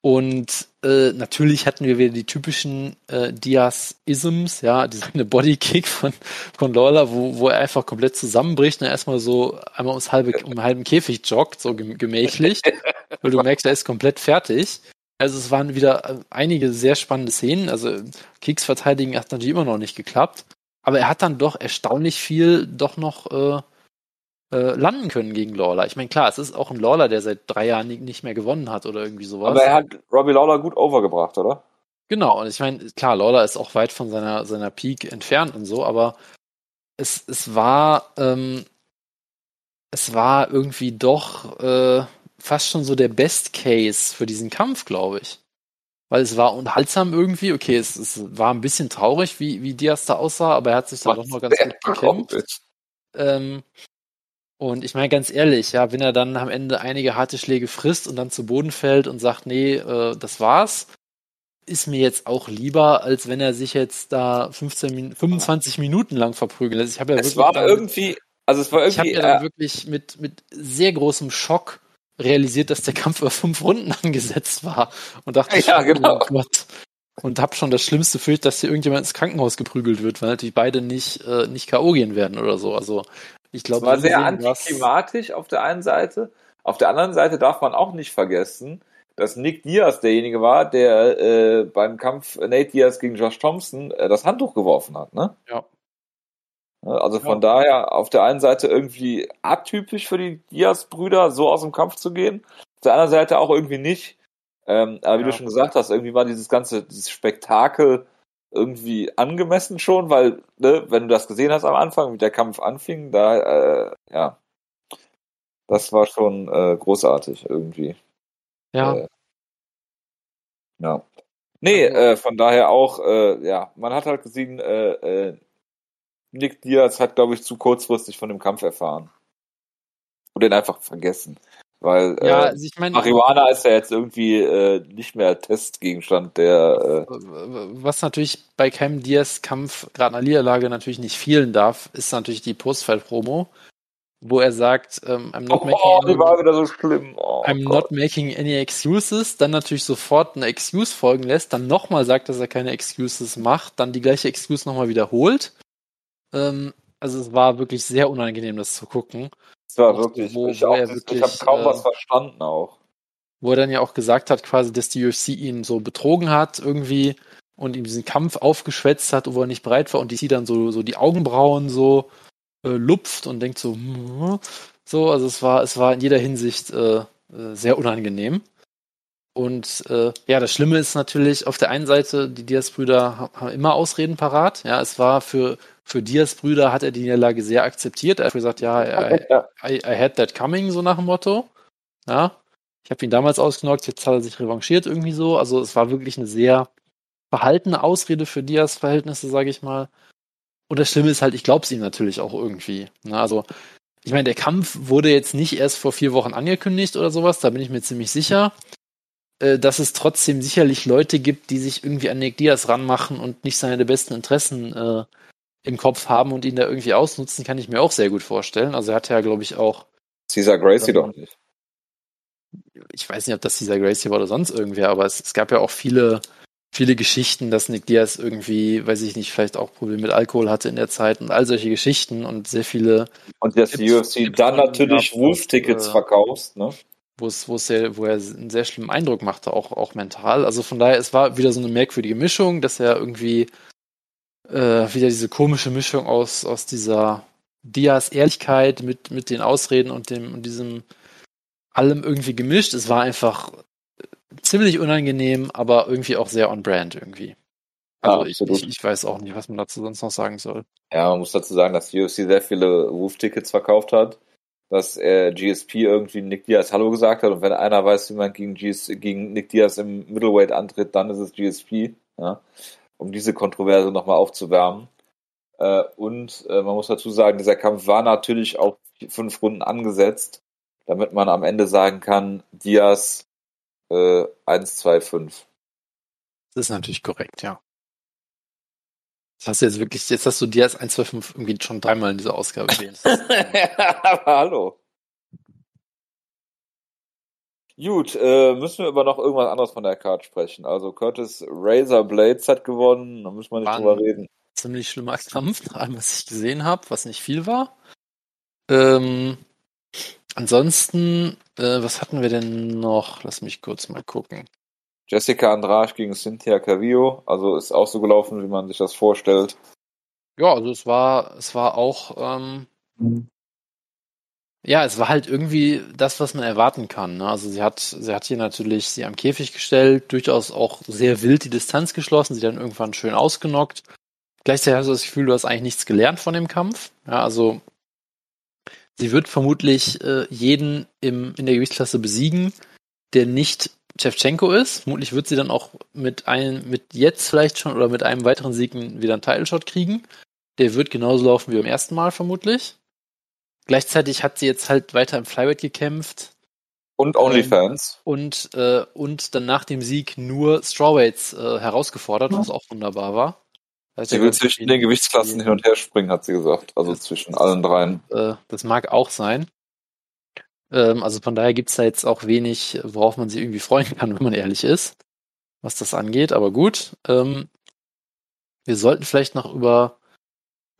und äh, natürlich hatten wir wieder die typischen äh, Diaz-Isms, ja, diese Bodykick von, von Lawler, wo, wo er einfach komplett zusammenbricht und erstmal so einmal ums halbe, um einen halben Käfig joggt, so gemächlich, weil du merkst, er ist komplett fertig. Also es waren wieder äh, einige sehr spannende Szenen. Also Kicks verteidigen hat natürlich immer noch nicht geklappt. Aber er hat dann doch erstaunlich viel doch noch äh, äh, landen können gegen Lawler. Ich meine, klar, es ist auch ein Lawler, der seit drei Jahren nicht mehr gewonnen hat oder irgendwie sowas. Aber er hat Robbie Lawler gut overgebracht, oder? Genau, und ich meine, klar, Lawler ist auch weit von seiner, seiner Peak entfernt und so, aber es, es war, ähm, es war irgendwie doch äh, fast schon so der Best Case für diesen Kampf, glaube ich. Weil es war unterhaltsam irgendwie, okay, es, es war ein bisschen traurig, wie, wie Diaz da aussah, aber er hat sich da doch noch ganz gut gekämpft. Ähm, und ich meine ganz ehrlich, ja, wenn er dann am Ende einige harte Schläge frisst und dann zu Boden fällt und sagt, nee, äh, das war's, ist mir jetzt auch lieber, als wenn er sich jetzt da 15, 25 Minuten lang verprügelt. Also ich habe ja es war irgendwie, also es war irgendwie, ich habe ja dann wirklich mit mit sehr großem Schock realisiert, dass der Kampf über fünf Runden angesetzt war und dachte, ja, genau. oh Gott. Und hab schon das Schlimmste fürchtet, dass hier irgendjemand ins Krankenhaus geprügelt wird, weil natürlich beide nicht, äh, nicht K.O. gehen werden oder so. Also ich glaube, es war sehr antiklimatisch auf der einen Seite. Auf der anderen Seite darf man auch nicht vergessen, dass Nick Diaz derjenige war, der äh, beim Kampf Nate Diaz gegen Josh Thompson äh, das Handtuch geworfen hat, ne? Ja. Also von ja. daher auf der einen Seite irgendwie atypisch für die Diaz-Brüder, so aus dem Kampf zu gehen. Auf der anderen Seite auch irgendwie nicht. Ähm, aber wie ja. du schon gesagt hast, irgendwie war dieses ganze dieses Spektakel irgendwie angemessen schon, weil, ne, wenn du das gesehen hast am Anfang, wie der Kampf anfing, da, äh, ja, das war schon äh, großartig irgendwie. Ja. Äh, ja. Nee, äh, von daher auch, äh, ja, man hat halt gesehen, äh, äh, Nick Diaz hat, glaube ich, zu kurzfristig von dem Kampf erfahren. Und den einfach vergessen. Weil ja, äh, also ich mein, Marihuana ist ja jetzt irgendwie äh, nicht mehr Testgegenstand der. Äh was natürlich bei Cam Diaz Kampf gerade einer Niederlage natürlich nicht fehlen darf, ist natürlich die Postfight-Promo, wo er sagt, ähm, I'm not oh, making wieder so. Oh, I'm not making any excuses, dann natürlich sofort eine Excuse folgen lässt, dann nochmal sagt, dass er keine Excuses macht, dann die gleiche Excuse nochmal wiederholt. Ähm, also es war wirklich sehr unangenehm, das zu gucken. Es war wirklich, wo, ich, wo ich habe kaum äh, was verstanden auch. wo er dann ja auch gesagt hat, quasi, dass die UFC ihn so betrogen hat irgendwie und ihm diesen Kampf aufgeschwätzt hat, wo er nicht bereit war und die sie dann so, so die Augenbrauen so äh, lupft und denkt so, hm, so, also es war, es war in jeder Hinsicht äh, äh, sehr unangenehm. Und äh, ja, das Schlimme ist natürlich auf der einen Seite, die Diaz-Brüder haben immer Ausreden parat. Ja, es war für, für Diaz-Brüder hat er die Niederlage sehr akzeptiert. Er hat gesagt, ja, I, I, I had that coming, so nach dem Motto. Ja, ich habe ihn damals ausgenockt, jetzt hat er sich revanchiert irgendwie so. Also es war wirklich eine sehr verhaltene Ausrede für Diaz-Verhältnisse, sage ich mal. Und das Schlimme ist halt, ich glaube es ihm natürlich auch irgendwie. Na, ne? also, ich meine, der Kampf wurde jetzt nicht erst vor vier Wochen angekündigt oder sowas, da bin ich mir ziemlich sicher. Äh, dass es trotzdem sicherlich Leute gibt, die sich irgendwie an Nick Diaz ranmachen und nicht seine besten Interessen äh, im Kopf haben und ihn da irgendwie ausnutzen, kann ich mir auch sehr gut vorstellen. Also er hat ja, glaube ich, auch. Caesar Gracie doch nicht. Ich weiß nicht, ob das Caesar Gracie war oder sonst irgendwer, aber es, es gab ja auch viele viele Geschichten, dass Nick Diaz irgendwie, weiß ich nicht, vielleicht auch Probleme mit Alkohol hatte in der Zeit und all solche Geschichten und sehr viele. Und dass die UFC dann natürlich Wolf-Tickets äh, verkaufst, ne? Wo es, wo es sehr, wo er einen sehr schlimmen Eindruck machte, auch, auch mental. Also von daher, es war wieder so eine merkwürdige Mischung, dass er irgendwie äh, wieder diese komische Mischung aus, aus dieser Diaz Ehrlichkeit mit, mit den Ausreden und dem und diesem allem irgendwie gemischt. Es war einfach ziemlich unangenehm, aber irgendwie auch sehr on brand irgendwie. Also ja, ich, ich, ich, weiß auch nicht, was man dazu sonst noch sagen soll. Ja, man muss dazu sagen, dass die UFC sehr viele Woof-Tickets verkauft hat, dass äh, GSP irgendwie Nick Diaz Hallo gesagt hat und wenn einer weiß, wie man gegen, GS, gegen Nick Diaz im Middleweight antritt, dann ist es GSP, ja, um diese Kontroverse nochmal aufzuwärmen. Äh, und äh, man muss dazu sagen, dieser Kampf war natürlich auf fünf Runden angesetzt, damit man am Ende sagen kann, Diaz äh, 1, 2, 5. Das ist natürlich korrekt, ja. Das hast du jetzt wirklich, jetzt hast du dir als 1, 2, 5 irgendwie schon dreimal in dieser Ausgabe erwähnt. Hallo. Gut, äh, müssen wir über noch irgendwas anderes von der Card sprechen. Also Curtis Razor Blades hat gewonnen, da müssen wir nicht drüber reden. Ziemlich schlimmer Kampf, nach allem, was ich gesehen habe, was nicht viel war. Ähm, Ansonsten, äh, was hatten wir denn noch? Lass mich kurz mal gucken. Jessica Andrade gegen Cynthia Cavillo, also ist auch so gelaufen, wie man sich das vorstellt. Ja, also es war, es war auch, ähm, mhm. ja, es war halt irgendwie das, was man erwarten kann. Ne? Also sie hat, sie hat hier natürlich sie am Käfig gestellt, durchaus auch sehr wild die Distanz geschlossen, sie dann irgendwann schön ausgenockt. Gleichzeitig hast du das Gefühl, du hast eigentlich nichts gelernt von dem Kampf. Ja, also Sie wird vermutlich äh, jeden im, in der Gewichtsklasse besiegen, der nicht Chevchenko ist. Vermutlich wird sie dann auch mit einem, mit jetzt vielleicht schon oder mit einem weiteren Sieg wieder einen Title-Shot kriegen. Der wird genauso laufen wie beim ersten Mal vermutlich. Gleichzeitig hat sie jetzt halt weiter im Flyweight gekämpft. Und OnlyFans. Ähm, und, äh, und dann nach dem Sieg nur Strawweights äh, herausgefordert, was auch wunderbar war. Sie will zwischen den Gewichtsklassen hin und her springen, hat sie gesagt. Also zwischen allen dreien. Äh, das mag auch sein. Ähm, also von daher gibt's da jetzt auch wenig, worauf man sich irgendwie freuen kann, wenn man ehrlich ist, was das angeht. Aber gut. Ähm, wir sollten vielleicht noch über,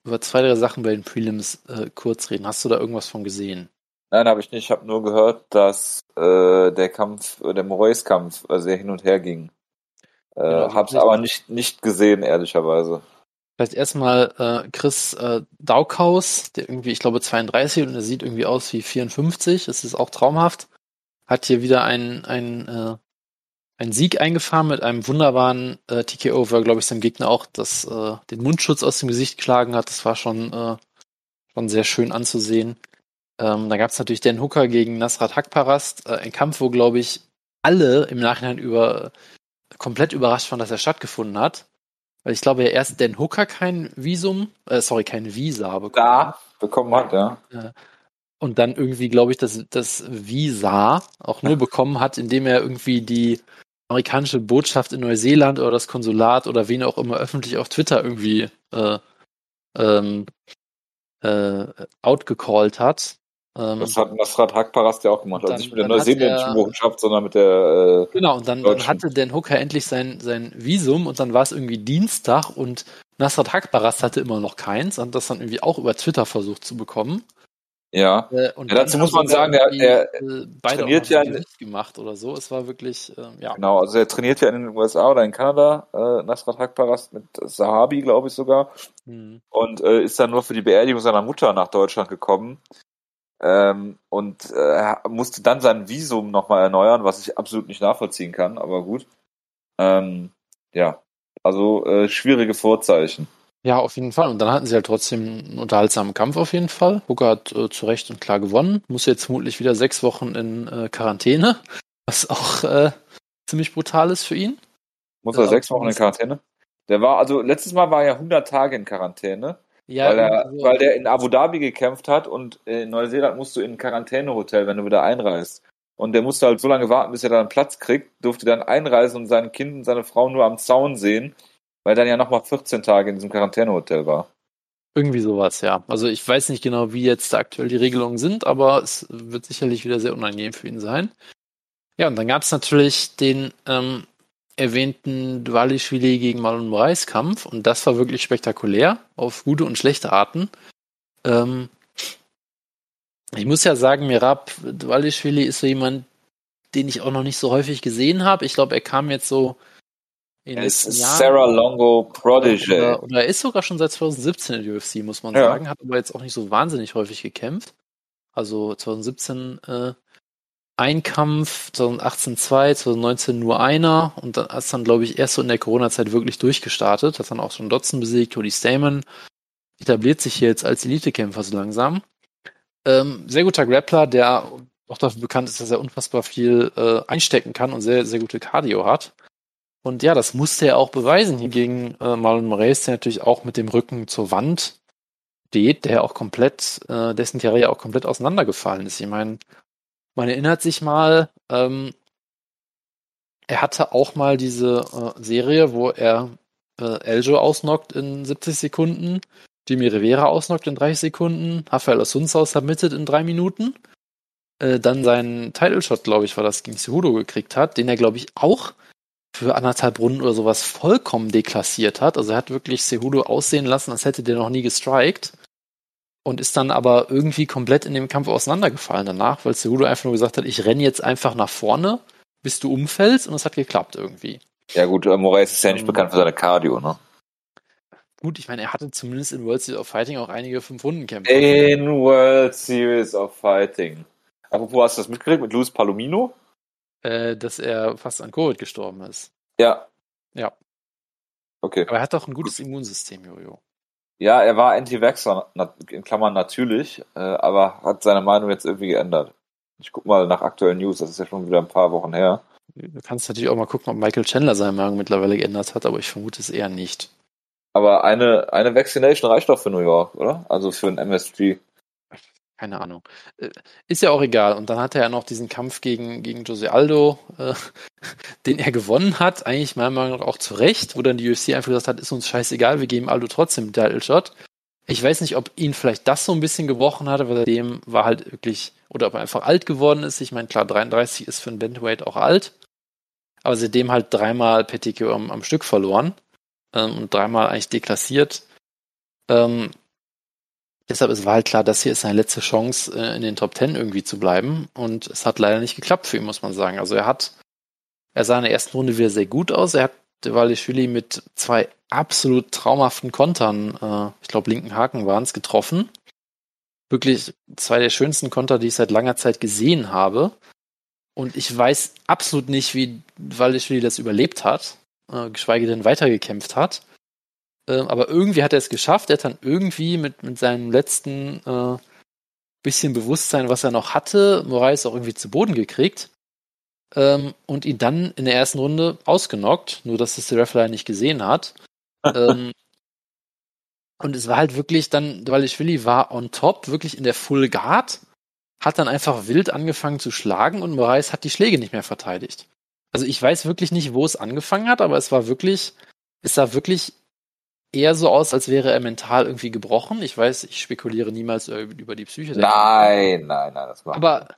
über zwei, drei Sachen bei den Prelims äh, kurz reden. Hast du da irgendwas von gesehen? Nein, habe ich nicht. Ich habe nur gehört, dass äh, der Kampf, äh, der Moraes-Kampf äh, sehr hin und her ging. Äh, genau, hab's aber nicht, nicht gesehen, ehrlicherweise. Vielleicht erstmal äh, Chris äh, Daukhaus, der irgendwie, ich glaube, 32 und er sieht irgendwie aus wie 54. Das ist auch traumhaft. Hat hier wieder einen, einen, äh, einen Sieg eingefahren mit einem wunderbaren äh, TKO, er, glaube ich, seinem Gegner auch das, äh, den Mundschutz aus dem Gesicht geschlagen hat. Das war schon, äh, schon sehr schön anzusehen. Ähm, da gab es natürlich den Hooker gegen Nasrat Hakparast, äh, ein Kampf, wo, glaube ich, alle im Nachhinein über komplett überrascht waren, dass er stattgefunden hat. Weil ich glaube erst Dan Hooker kein Visum, äh, sorry, kein Visa bekommen da bekommen hat, ja. Und dann irgendwie, glaube ich, das, das Visa auch nur bekommen hat, indem er irgendwie die amerikanische Botschaft in Neuseeland oder das Konsulat oder wen auch immer öffentlich auf Twitter irgendwie äh, ähm, äh, outgecallt hat. Ähm, das hat Nasrat Hakparast ja auch gemacht. Also nicht mit der neuseeländischen Botschaft, sondern mit der. Äh, genau, und dann, dann, hatte Dan Hooker endlich sein, sein Visum und dann war es irgendwie Dienstag und Nasrat Hakparast hatte immer noch keins und das dann irgendwie auch über Twitter versucht zu bekommen. Ja. Äh, und Ja, dazu muss man sagen, der- der äh, beide trainiert ja nicht gemacht oder so. Es war wirklich, äh, ja. Genau, also er trainiert ja in den USA oder in Kanada, äh, Nasrat Hakparast mit Sahabi, glaube ich sogar. Hm. und äh, ist dann nur für die Beerdigung seiner Mutter nach Deutschland gekommen ähm, und äh, musste dann sein Visum nochmal erneuern, was ich absolut nicht nachvollziehen kann, aber gut. Ähm, ja, also äh, schwierige Vorzeichen. Ja, auf jeden Fall. Und dann hatten sie halt trotzdem einen unterhaltsamen Kampf auf jeden Fall. Hooker hat äh, zu Recht und klar gewonnen. Muss jetzt vermutlich wieder sechs Wochen in äh, Quarantäne, was auch äh, ziemlich brutal ist für ihn. Muss er sechs Wochen in Quarantäne? Der war, also letztes Mal war er 100 Tage in Quarantäne, Ja, weil, er, so. weil der in Abu Dhabi gekämpft hat und in Neuseeland musst du in ein Quarantänehotel, wenn du wieder einreist. Und der musste halt so lange warten, bis er dann einen Platz kriegt, durfte dann einreisen und sein Kind und seine Frau nur am Zaun sehen, weil er dann ja nochmal 14 Tage in diesem Quarantänehotel war. Irgendwie sowas, ja. Also ich weiß nicht genau, wie jetzt aktuell die Regelungen sind, aber es wird sicherlich wieder sehr unangenehm für ihn sein. Ja, und dann gab es natürlich den ähm, erwähnten Dualischwili gegen Marlon Moraes Kampf und das war wirklich spektakulär auf gute und schlechte Arten. Ähm, ich muss ja sagen, Mirab Dualischwili ist so jemand, den ich auch noch nicht so häufig gesehen habe. Ich glaube, er kam jetzt so in den letzten Jahren. Sarah Longo Prodigy. Oder, oder er ist sogar schon seit 2017 in der UFC, muss man Ja. sagen. Hat aber jetzt auch nicht so wahnsinnig häufig gekämpft. Also 2017 äh, ein Kampf, 2018 zwei, 2019 nur einer und dann ist dann, glaube ich, erst so in der Corona-Zeit wirklich durchgestartet. Hat dann auch schon Dotson besiegt, Cody Stamen. Etabliert sich hier jetzt als Elitekämpfer so langsam. Ähm, sehr guter Grappler, der auch dafür bekannt ist, dass er unfassbar viel äh, einstecken kann und sehr, sehr gute Cardio hat. Und ja, das musste er auch beweisen hier gegen äh, Marlon Moraes, der natürlich auch mit dem Rücken zur Wand steht, der auch komplett, äh, dessen Karriere auch komplett auseinandergefallen ist. Ich meine, man erinnert sich mal, ähm, er hatte auch mal diese äh, Serie, wo er äh, Eljo ausnockt in 70 Sekunden, Jimmy Rivera ausnockt in 30 Sekunden, Rafael Asunzao submitted in drei Minuten, äh, dann seinen Title Shot, glaube ich, war das gegen Cejudo gekriegt hat, den er, glaube ich, auch für anderthalb Runden oder sowas vollkommen deklassiert hat. Also er hat wirklich Cejudo aussehen lassen, als hätte der noch nie gestrikt. Und ist dann aber irgendwie komplett in dem Kampf auseinandergefallen danach, weil Cejudo einfach nur gesagt hat, ich renne jetzt einfach nach vorne, bis du umfällst und es hat geklappt irgendwie. Ja gut, äh, Moraes ist ja nicht Ähm, bekannt für seine Cardio, ne? Gut, ich meine, er hatte zumindest in World Series of Fighting auch einige Fünf-Runden-Kämpfe. In World Series of Fighting. Apropos, hast du das mitgekriegt mit Luis Palomino? Äh, dass er fast an Covid gestorben ist. Ja. Ja. Okay. Aber er hat doch ein gutes Immunsystem, Jojo. Ja, er war Anti-Vaxxer, in Klammern natürlich, äh, aber hat seine Meinung jetzt irgendwie geändert. Ich guck mal nach aktuellen News, das ist ja schon wieder ein paar Wochen her. Du kannst natürlich auch mal gucken, ob Michael Chandler seine Meinung mittlerweile geändert hat, aber ich vermute es eher nicht. Aber eine, eine Vaccination reicht doch für New York, oder? Also für ein MSG. Keine Ahnung. Äh, Ist ja auch egal. Und dann hatte er noch diesen Kampf gegen, gegen Jose Aldo, äh, den er gewonnen hat, eigentlich meiner Meinung nach auch zu Recht, wo dann die UFC einfach gesagt hat, ist uns scheißegal, wir geben Aldo trotzdem Title Shot. Ich weiß nicht, ob ihn vielleicht das so ein bisschen gebrochen hatte, weil dem war halt wirklich, oder ob er einfach alt geworden ist. Ich meine, klar, 33 ist für einen Bantamweight auch alt. Aber seitdem halt dreimal TKO am, am Stück verloren ähm, und dreimal eigentlich deklassiert. Ähm, deshalb ist war halt klar, das hier ist seine letzte Chance, äh, in den Top Ten irgendwie zu bleiben. Und es hat leider nicht geklappt für ihn, muss man sagen. Also er hat, er sah in der ersten Runde wieder sehr gut aus. Er hat Walischwili mit zwei absolut traumhaften Kontern, äh, ich glaube linken Haken waren es, getroffen. Wirklich zwei der schönsten Konter, die ich seit langer Zeit gesehen habe. Und ich weiß absolut nicht, wie Walischwili das überlebt hat, äh, geschweige denn weitergekämpft hat. Ähm, aber irgendwie hat er es geschafft. Er hat dann irgendwie mit, mit seinem letzten äh, bisschen Bewusstsein, was er noch hatte, Moraes auch irgendwie zu Boden gekriegt. Ähm, und ihn dann in der ersten Runde ausgenockt, nur dass es der Referee nicht gesehen hat. ähm, und es war halt wirklich dann, Dvalishvili war on top, wirklich in der Full Guard, hat dann einfach wild angefangen zu schlagen und Moraes hat die Schläge nicht mehr verteidigt. Also ich weiß wirklich nicht, wo es angefangen hat, aber es war wirklich, es sah wirklich eher so aus, als wäre er mental irgendwie gebrochen. Ich weiß, ich spekuliere niemals über die Psyche. Nein, nein, nein, das war. aber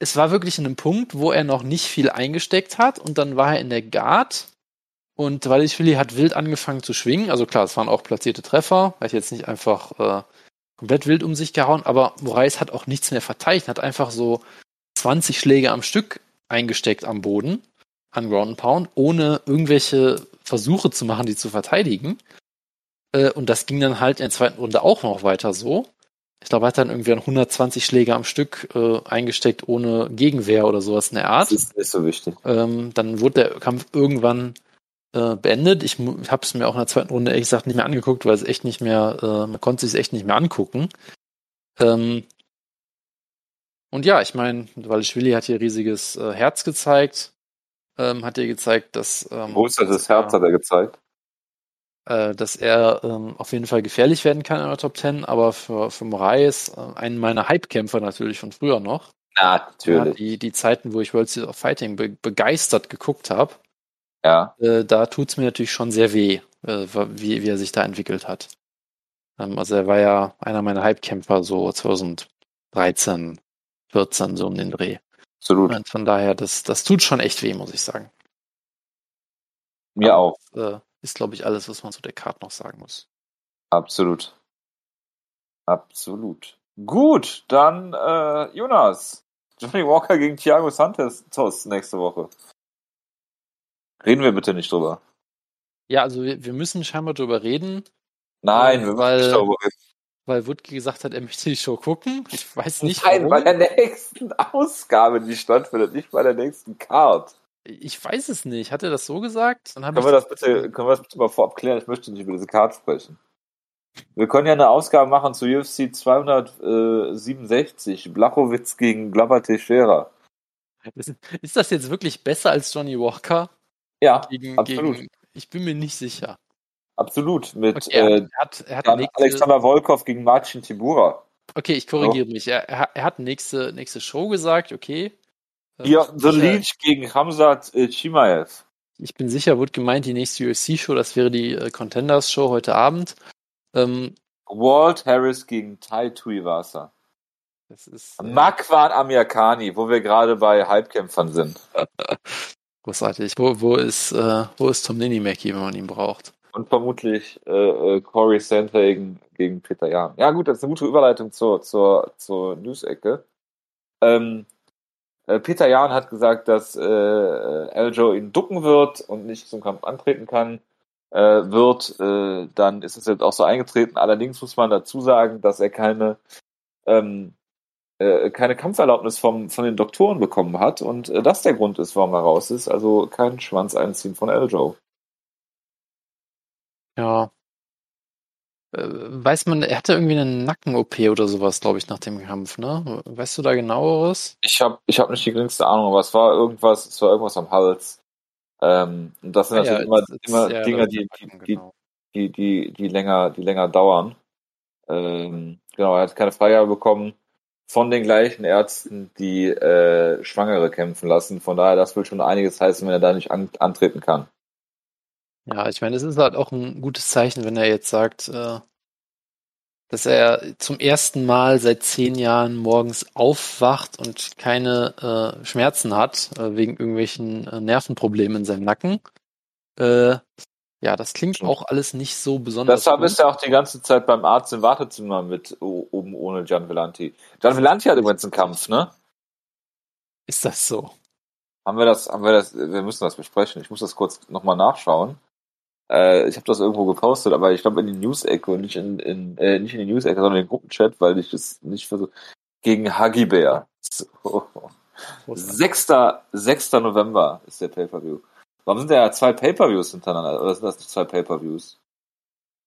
es war wirklich in einem Punkt, wo er noch nicht viel eingesteckt hat und dann war er in der Guard und Walischvili hat wild angefangen zu schwingen. Also klar, es waren auch platzierte Treffer. Er hat jetzt nicht einfach äh, komplett wild um sich gehauen, aber Moraes hat auch nichts mehr verteidigt, hat einfach so 20 Schläge am Stück eingesteckt am Boden an Ground and Pound, ohne irgendwelche Versuche zu machen, die zu verteidigen. Äh, und das ging dann halt in der zweiten Runde auch noch weiter so. Ich glaube, er hat dann irgendwie 120 Schläge am Stück äh, eingesteckt, ohne Gegenwehr oder sowas in der Art. Das ist nicht so wichtig. Ähm, dann wurde der Kampf irgendwann äh, beendet. Ich habe es mir auch in der zweiten Runde ehrlich gesagt nicht mehr angeguckt, weil es echt nicht mehr, äh, man konnte es echt nicht mehr angucken. Ähm, und ja, ich meine, Walischwili hat hier riesiges äh, Herz gezeigt. Ähm, hat hier gezeigt, dass. Ähm, Wo ist das Herz, hat er gezeigt? Äh, dass er ähm, auf jeden Fall gefährlich werden kann in der Top 10, aber für, für Moraes, äh, einen meiner Hype-Kämpfer natürlich von früher noch. Natürlich. Ja, die, die Zeiten, wo ich World Series of Fighting be begeistert geguckt habe, ja. Äh, da tut's mir natürlich schon sehr weh, äh, wie, wie er sich da entwickelt hat. Ähm, also er war ja einer meiner Hype-Kämpfer so 2013, 14, so um den Dreh. Absolut. Und von daher, das, das tut schon echt weh, muss ich sagen. Mir auch. Das, äh, ist, glaube ich, alles, was man zu der Karte noch sagen muss. Absolut. Absolut. Gut, dann äh, Jonas. Johnny Walker gegen Thiago Santos nächste Woche. Reden wir bitte nicht drüber. Ja, also wir, wir müssen scheinbar drüber reden. Nein, wir weil, müssen nicht drüber reden. Weil Wutke gesagt hat, er möchte die Show gucken. Ich weiß nicht Nein, warum. bei der nächsten Ausgabe, die stattfindet, nicht bei der nächsten Card. Ich weiß es nicht. Hat er das so gesagt? Dann können, wir das bitte, können wir das bitte mal vorab klären? Ich möchte nicht über diese Card sprechen. Wir können ja eine Ausgabe machen zu UFC 267, Blachowitz gegen Glover Teixeira. Ist das jetzt wirklich besser als Johnny Walker? Ja, gegen, absolut. Gegen, ich bin mir nicht sicher. Absolut, mit okay, er, äh, hat, er hat nächste, Alexander Volkov gegen Marcin Tibura. Okay, ich korrigiere oh. mich. Er, er, hat nächste, nächste Show gesagt, okay. Ja, The Leech gegen Hamzat äh, Chimaev. Ich bin sicher, wird gemeint, die nächste UFC-Show, das wäre die äh, Contenders-Show heute Abend. Ähm, Walt Harris gegen Tai Tuivasa. Das ist. Äh, Makwan Amirkani, wo wir gerade bei Halbkämpfern sind. Großartig. Wo, wo ist, äh, wo ist Tom Ninimaki, wenn man ihn braucht? Und vermutlich äh, äh Corey Sandhagen gegen Peter Jahn. Ja, gut, das ist eine gute Überleitung zur, zur, zur News-Ecke. Ähm, äh, Peter Jahn hat gesagt, dass äh, Aljo ihn ducken wird und nicht zum Kampf antreten kann. Äh, wird, äh, dann ist es jetzt auch so eingetreten. Allerdings muss man dazu sagen, dass er keine ähm, äh, keine Kampferlaubnis vom, von den Doktoren bekommen hat und äh, das der Grund ist, warum er raus ist. Also kein Schwanz einziehen von Eljo. Ja. Äh, weiß man, er hatte irgendwie eine Nacken-OP oder sowas, glaube ich, nach dem Kampf, ne? Weißt du da genaueres? Ich habe ich hab nicht die geringste Ahnung, aber es war irgendwas, es war irgendwas am Hals. Ähm, und das sind ah, natürlich ja, immer, immer ja, Dinge, die, die, genau. die, die, die, länger, die länger dauern. Ähm, genau, er hat keine Freigabe bekommen von den gleichen Ärzten, die äh, Schwangere kämpfen lassen. Von daher, das will schon einiges heißen, wenn er da nicht an, antreten kann. Ja, ich meine, es ist halt auch ein gutes Zeichen, wenn er jetzt sagt, äh, dass er zum ersten Mal seit zehn Jahren morgens aufwacht und keine äh, Schmerzen hat, äh, wegen irgendwelchen Nervenproblemen in seinem Nacken. Ja, das klingt auch alles nicht so besonders. Deshalb ist er auch die ganze Zeit beim Arzt im Wartezimmer mit oben ohne Gian Vellanti. Gian Vellanti hat übrigens einen Kampf, ne? Ist das so? Haben wir das, haben wir das, wir müssen das besprechen. Ich muss das kurz nochmal nachschauen. Äh, ich habe das irgendwo gepostet, aber ich glaube in die News-Ecke und nicht in, in äh, nicht in die News-Ecke, sondern in den Gruppenchat, weil ich es nicht versuche. Gegen Huggy Bear. So. 6. 6. November ist der Pay-Per-View. Warum sind da ja zwei Pay-Per-Views hintereinander? Oder sind das nicht zwei Pay-Per-Views?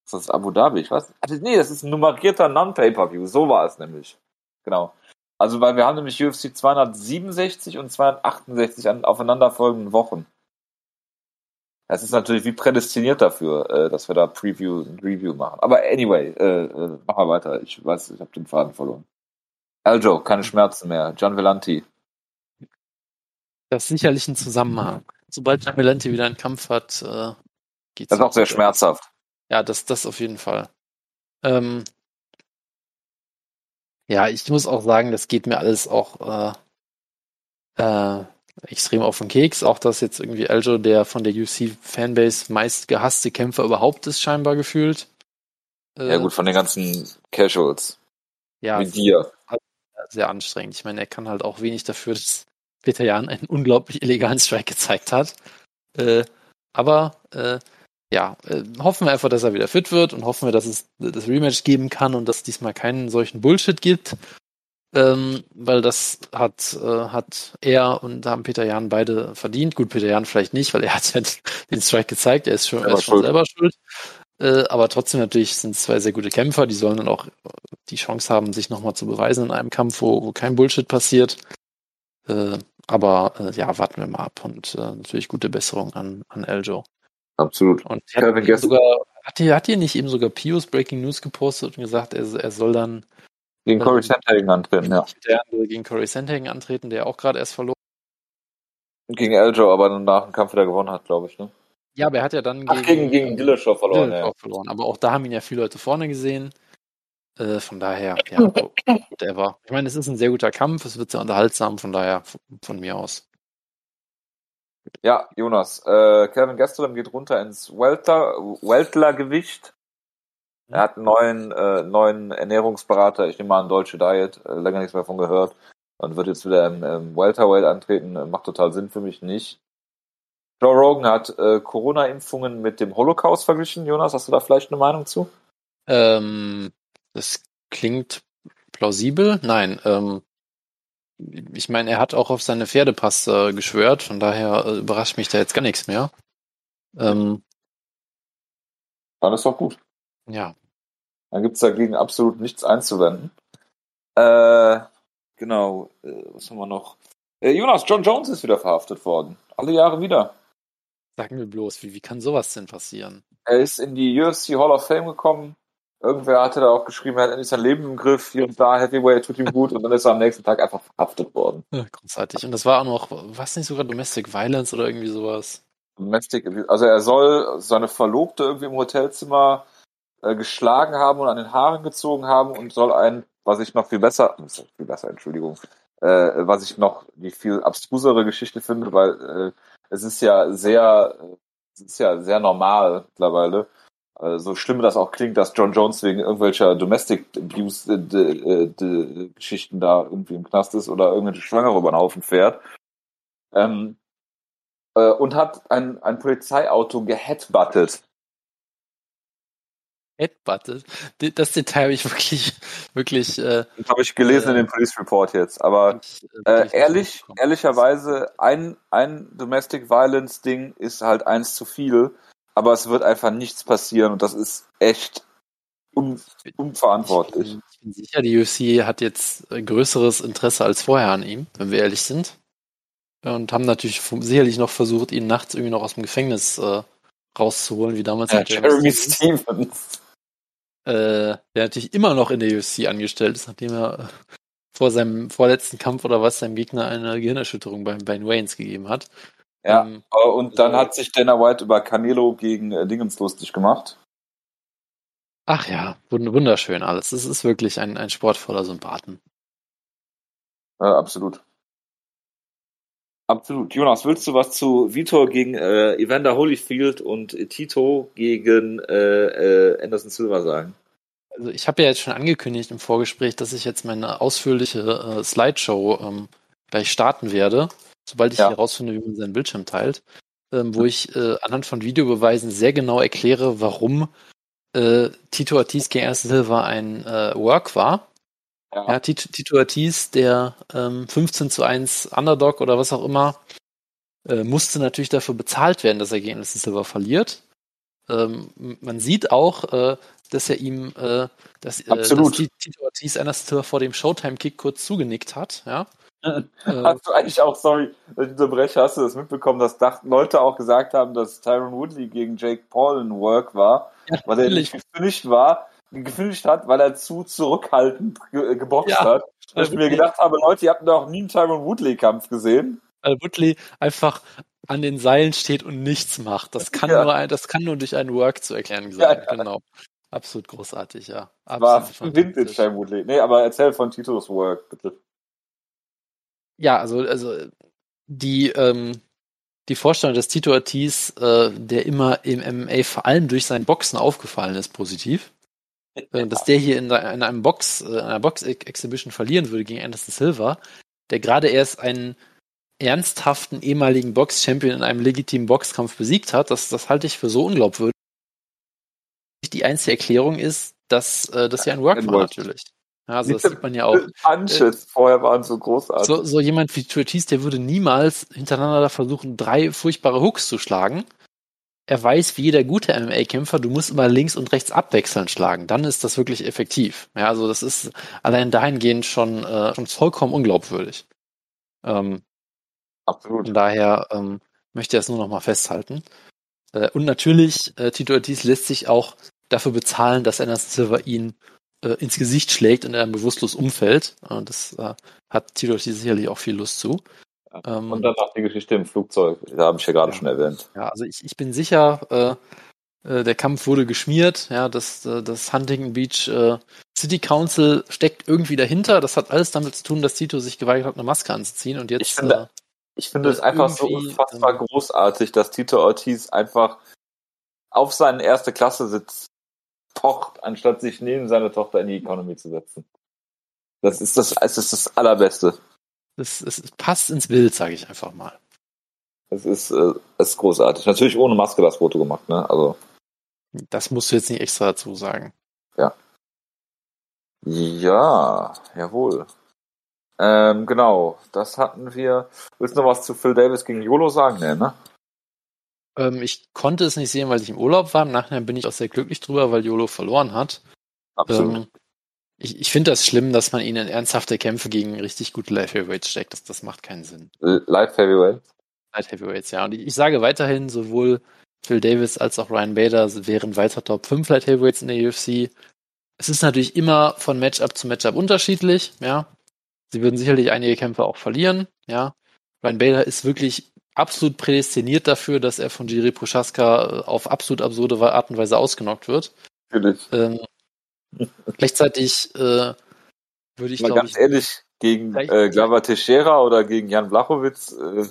Ist das Abu Dhabi? Ich weiß nicht. Nee, das ist ein nummerierter Non-Pay-Per-View. So war es nämlich. Genau. Also, weil wir haben nämlich UFC 267 und 268 an aufeinanderfolgenden Wochen. Das ist natürlich wie prädestiniert dafür, äh, dass wir da Preview Review machen. Aber anyway, äh, äh, mach mal weiter. Ich weiß, ich habe den Faden verloren. Aljo, keine Schmerzen mehr. Gian Vellanti. Das ist sicherlich ein Zusammenhang sobald Melante wieder einen Kampf hat, äh, geht's. Das ist auch sehr schmerzhaft. Ja, das, das auf jeden Fall. Ähm, ja, ich muss auch sagen, das geht mir alles auch äh, äh, extrem auf den Keks. Auch dass jetzt irgendwie Aljo, der von der UC-Fanbase meist gehasste Kämpfer überhaupt ist, scheinbar gefühlt. Äh, ja gut, von den ganzen Casuals. ja, Wie dir. sehr anstrengend. Ich meine, er kann halt auch wenig dafür, dass Peter Jan einen unglaublich illegalen Strike gezeigt hat. Äh, aber äh, ja, äh, hoffen wir einfach, dass er wieder fit wird und hoffen wir, dass es das Rematch geben kann und dass es diesmal keinen solchen Bullshit gibt. Ähm, weil das hat, äh, hat er und haben Peter Jan beide verdient. Gut, Peter Jan vielleicht nicht, weil er hat halt den Strike gezeigt, er ist schon, er ist schon selber schuld. Äh, aber trotzdem natürlich sind es zwei sehr gute Kämpfer, die sollen dann auch die Chance haben, sich nochmal zu beweisen in einem Kampf, wo, wo kein Bullshit passiert. Äh, aber äh, ja, warten wir mal ab und äh, natürlich gute Besserung an, an Eljo. Absolut. Und hat, sogar, hat, hat hier nicht eben sogar Pius Breaking News gepostet und gesagt, er, er soll dann gegen Corey äh, Sandhagen antreten, ja. Der gegen Corey Sandhagen antreten, der auch gerade erst verloren. Gegen Eljo, aber dann nach dem Kampf wieder gewonnen hat, glaube ich, ne? Ja, aber er hat ja dann Ach, gegen, gegen, gegen Dillashaw verloren, Dillashaw ja. verloren. Aber auch da haben ihn ja viele Leute vorne gesehen. Äh, von daher, ja, whatever. Ich meine, es ist ein sehr guter Kampf, es wird sehr unterhaltsam, von daher von, von mir aus. Ja, Jonas, äh, Kevin Gastelum geht runter ins Welter, Weltler-Gewicht. Er hat einen neuen, äh, neuen Ernährungsberater, ich nehme mal an Deutsche Diet, äh, länger nichts mehr von gehört. Und wird jetzt wieder im, im Welterweight antreten. Macht total Sinn für mich nicht. Joe Rogan hat äh, Corona-Impfungen mit dem Holocaust verglichen. Jonas, hast du da vielleicht eine Meinung zu? Ähm, das klingt plausibel. Nein, ähm, ich meine, er hat auch auf seine Pferdepass äh, geschwört, von daher äh, überrascht mich da jetzt gar nichts mehr. Ähm, Dann ist doch gut. Ja. Dann gibt es dagegen absolut nichts einzuwenden. Äh, genau, äh, was haben wir noch? Äh, Jonas, John Jones ist wieder verhaftet worden. Alle Jahre wieder. Sagen wir bloß, wie, wie kann sowas denn passieren? Er ist in die UFC Hall of Fame gekommen. Irgendwer hatte da auch geschrieben, er hat endlich sein Leben im Griff, hier und da, Heavyweight tut ihm gut und dann ist er am nächsten Tag einfach verhaftet worden. Ja, großartig. Und das war auch noch, was nicht sogar Domestic Violence oder irgendwie sowas? Domestic, also er soll seine Verlobte irgendwie im Hotelzimmer äh, geschlagen haben und an den Haaren gezogen haben und soll ein, was ich noch viel besser, viel besser, Entschuldigung, äh, was ich noch die viel abstrusere Geschichte finde, weil äh, es ist ja sehr, es ist ja sehr normal mittlerweile, äh, so schlimm das auch klingt, dass John Jones wegen irgendwelcher Domestic Abuse äh, Geschichten da irgendwie im Knast ist oder irgendwelche Schwangere über den Haufen fährt. Ähm, äh, und hat ein, ein Polizeiauto geheadbuttet Headbutted. Das Detail habe ich wirklich, wirklich. Äh, das habe ich gelesen äh, in dem Police Report jetzt. Aber äh, äh ehrlich, ehrlicherweise, ein, ein Domestic Violence Ding ist halt eins zu viel, aber es wird einfach nichts passieren und das ist echt un, unverantwortlich. Ich bin, ich bin sicher, die UFC hat jetzt größeres Interesse als vorher an ihm, wenn wir ehrlich sind. Und haben natürlich sicherlich noch versucht, ihn nachts irgendwie noch aus dem Gefängnis äh, rauszuholen, wie damals ja, Jeremy Stevens äh, der natürlich immer noch in der UFC angestellt ist, nachdem er äh, vor seinem vorletzten Kampf oder was seinem Gegner eine Gehirnerschütterung beim Ben Waynes gegeben hat. Ja, ähm, und dann also, hat sich Dana White über Canelo gegen äh, Dingens lustig gemacht. Ach ja, wunderschön alles. Es ist wirklich ein, ein Sport voller Sympathen. Äh, absolut. Absolut. Jonas, willst du was zu Vitor gegen äh, Evander Holyfield und Tito gegen äh, äh, Anderson Silva sagen? Also ich habe ja jetzt schon angekündigt im Vorgespräch, dass ich jetzt meine ausführliche äh, Slideshow ähm, gleich starten werde, sobald ich ja. herausfinde, wie man seinen Bildschirm teilt, ähm, wo ich äh, anhand von Videobeweisen sehr genau erkläre, warum äh, Tito Ortiz gegen Anderson Silva ein äh, Work war ja, ja Tito, Tito Ortiz, der ähm, 15 zu 1 Underdog oder was auch immer, äh, musste natürlich dafür bezahlt werden, dass er gegen Anderson Silva verliert. Ähm, man sieht auch, äh, dass er ihm, äh, dass, äh, dass Tito Ortiz Anderson Silva vor dem Showtime-Kick kurz zugenickt hat. Ja. hast du eigentlich auch, sorry, dass ich unterbreche, hast du das mitbekommen, dass Leute auch gesagt haben, dass Tyron Woodley gegen Jake Paul ein Work war, ja, weil er nicht gefinisht war gefinisht hat, weil er zu zurückhaltend ge äh, geboxt ja, hat. Und ich mir gedacht habe, Leute, ihr habt doch nie einen Tyron Woodley-Kampf gesehen. Weil Woodley einfach an den Seilen steht und nichts macht. Das kann, ja. nur, ein, das kann nur durch einen Work zu erklären sein. Ja, genau. Absolut großartig, ja. Absolut War Vintage Tyron Woodley. Nee, aber erzähl von Titos Work, bitte. Ja, also, also die, ähm, die Vorstellung, dass Tito Ortiz, äh, der immer im MMA vor allem durch sein Boxen aufgefallen ist, positiv, dass der hier in, in einem Box, äh, in einer Box-Exhibition verlieren würde gegen Anderson Silva, der gerade erst einen ernsthaften ehemaligen Box-Champion in einem legitimen Boxkampf besiegt hat, das, das halte ich für so unglaubwürdig. Die einzige Erklärung ist, dass äh, das ja ein Work war natürlich. Ja, also das sieht man ja auch. Punches vorher waren so großartig. So, so jemand wie Ortiz, der würde niemals hintereinander versuchen, drei furchtbare Hooks zu schlagen. Er weiß, wie jeder gute MMA-Kämpfer, du musst immer links und rechts abwechselnd schlagen. Dann ist das wirklich effektiv. Ja, also das ist allein dahingehend schon, äh, schon vollkommen unglaubwürdig. Ähm, Absolut. Von daher ähm, möchte ich das nur noch mal festhalten. Äh, und natürlich, äh, Tito Ortiz lässt sich auch dafür bezahlen, dass Anderson Silva ihn äh, ins Gesicht schlägt und er bewusstlos umfällt. Und das äh, hat Tito sicherlich auch viel Lust zu. Ähm, und dann noch die Geschichte im Flugzeug, da habe ich ja gerade ja, schon erwähnt. Ja, also ich, ich bin sicher, äh, äh, der Kampf wurde geschmiert, ja, das, äh, das Huntington Beach äh, City Council steckt irgendwie dahinter. Das hat alles damit zu tun, dass Tito sich geweigert hat, eine Maske anzuziehen und jetzt. Ich finde, äh, ich finde es einfach so unfassbar ähm, großartig, dass Tito Ortiz einfach auf seinen erste Klasse sitzt pocht, anstatt sich neben seine Tochter in die Economy zu setzen. Das ist das, es ist das Allerbeste. Es, es passt ins Bild, sage ich einfach mal. Es ist, äh, ist großartig. Natürlich ohne Maske das Foto gemacht, ne? Also. Das musst du jetzt nicht extra dazu sagen. Ja. Ja, jawohl. Ähm, genau, das hatten wir. Willst du noch was zu Phil Davis gegen YOLO sagen? Nee, ne? Ähm, ich konnte es nicht sehen, weil ich im Urlaub war. Im Nachhinein bin ich auch sehr glücklich drüber, weil YOLO verloren hat. Absolut. Ähm, ich, ich finde das schlimm, dass man ihn in ernsthafte Kämpfe gegen richtig gute Light Heavyweights steckt. Das, das macht keinen Sinn. Light Heavyweights? Light Heavyweights, ja. Und ich, ich sage weiterhin, sowohl Phil Davis als auch Ryan Bader wären weiter Top 5 Light Heavyweights in der UFC. Es ist natürlich immer von Matchup zu Matchup unterschiedlich, ja. Sie würden sicherlich einige Kämpfe auch verlieren, ja. Ryan Bader ist wirklich absolut prädestiniert dafür, dass er von Jiri Prochaska äh, auf absolut absurde Art und Weise ausgenockt wird. Natürlich. Ähm, gleichzeitig äh, würde ich Mal ganz ich, ehrlich, gegen äh, Glava Teixeira oder gegen Jan Blachowitz äh,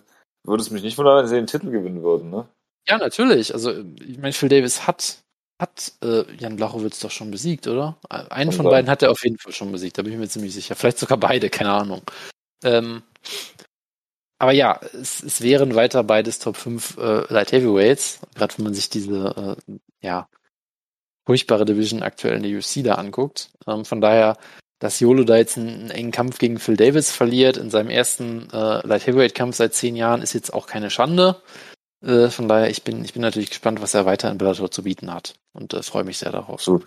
würde es mich nicht wundern, wenn sie den Titel gewinnen würden, ne? Ja, natürlich. Also, ich meine, Phil Davis hat, hat äh, Jan Blachowitz doch schon besiegt, oder? Einen von beiden hat er auf jeden Fall schon besiegt, da bin ich mir ziemlich sicher. Vielleicht sogar beide, keine Ahnung. Ähm, aber ja, es, es wären weiter beides Top 5 äh, Light Heavyweights, gerade wenn man sich diese äh, ja, furchtbare Division aktuell in der UFC da anguckt. Ähm, von daher, dass Yolo da jetzt einen, einen, engen Kampf gegen Phil Davis verliert in seinem ersten äh, Light Heavyweight Kampf seit zehn Jahren, ist jetzt auch keine Schande. Äh, von daher, ich bin, ich bin natürlich gespannt, was er weiter in Bellator zu bieten hat und äh, freue mich sehr darauf. So.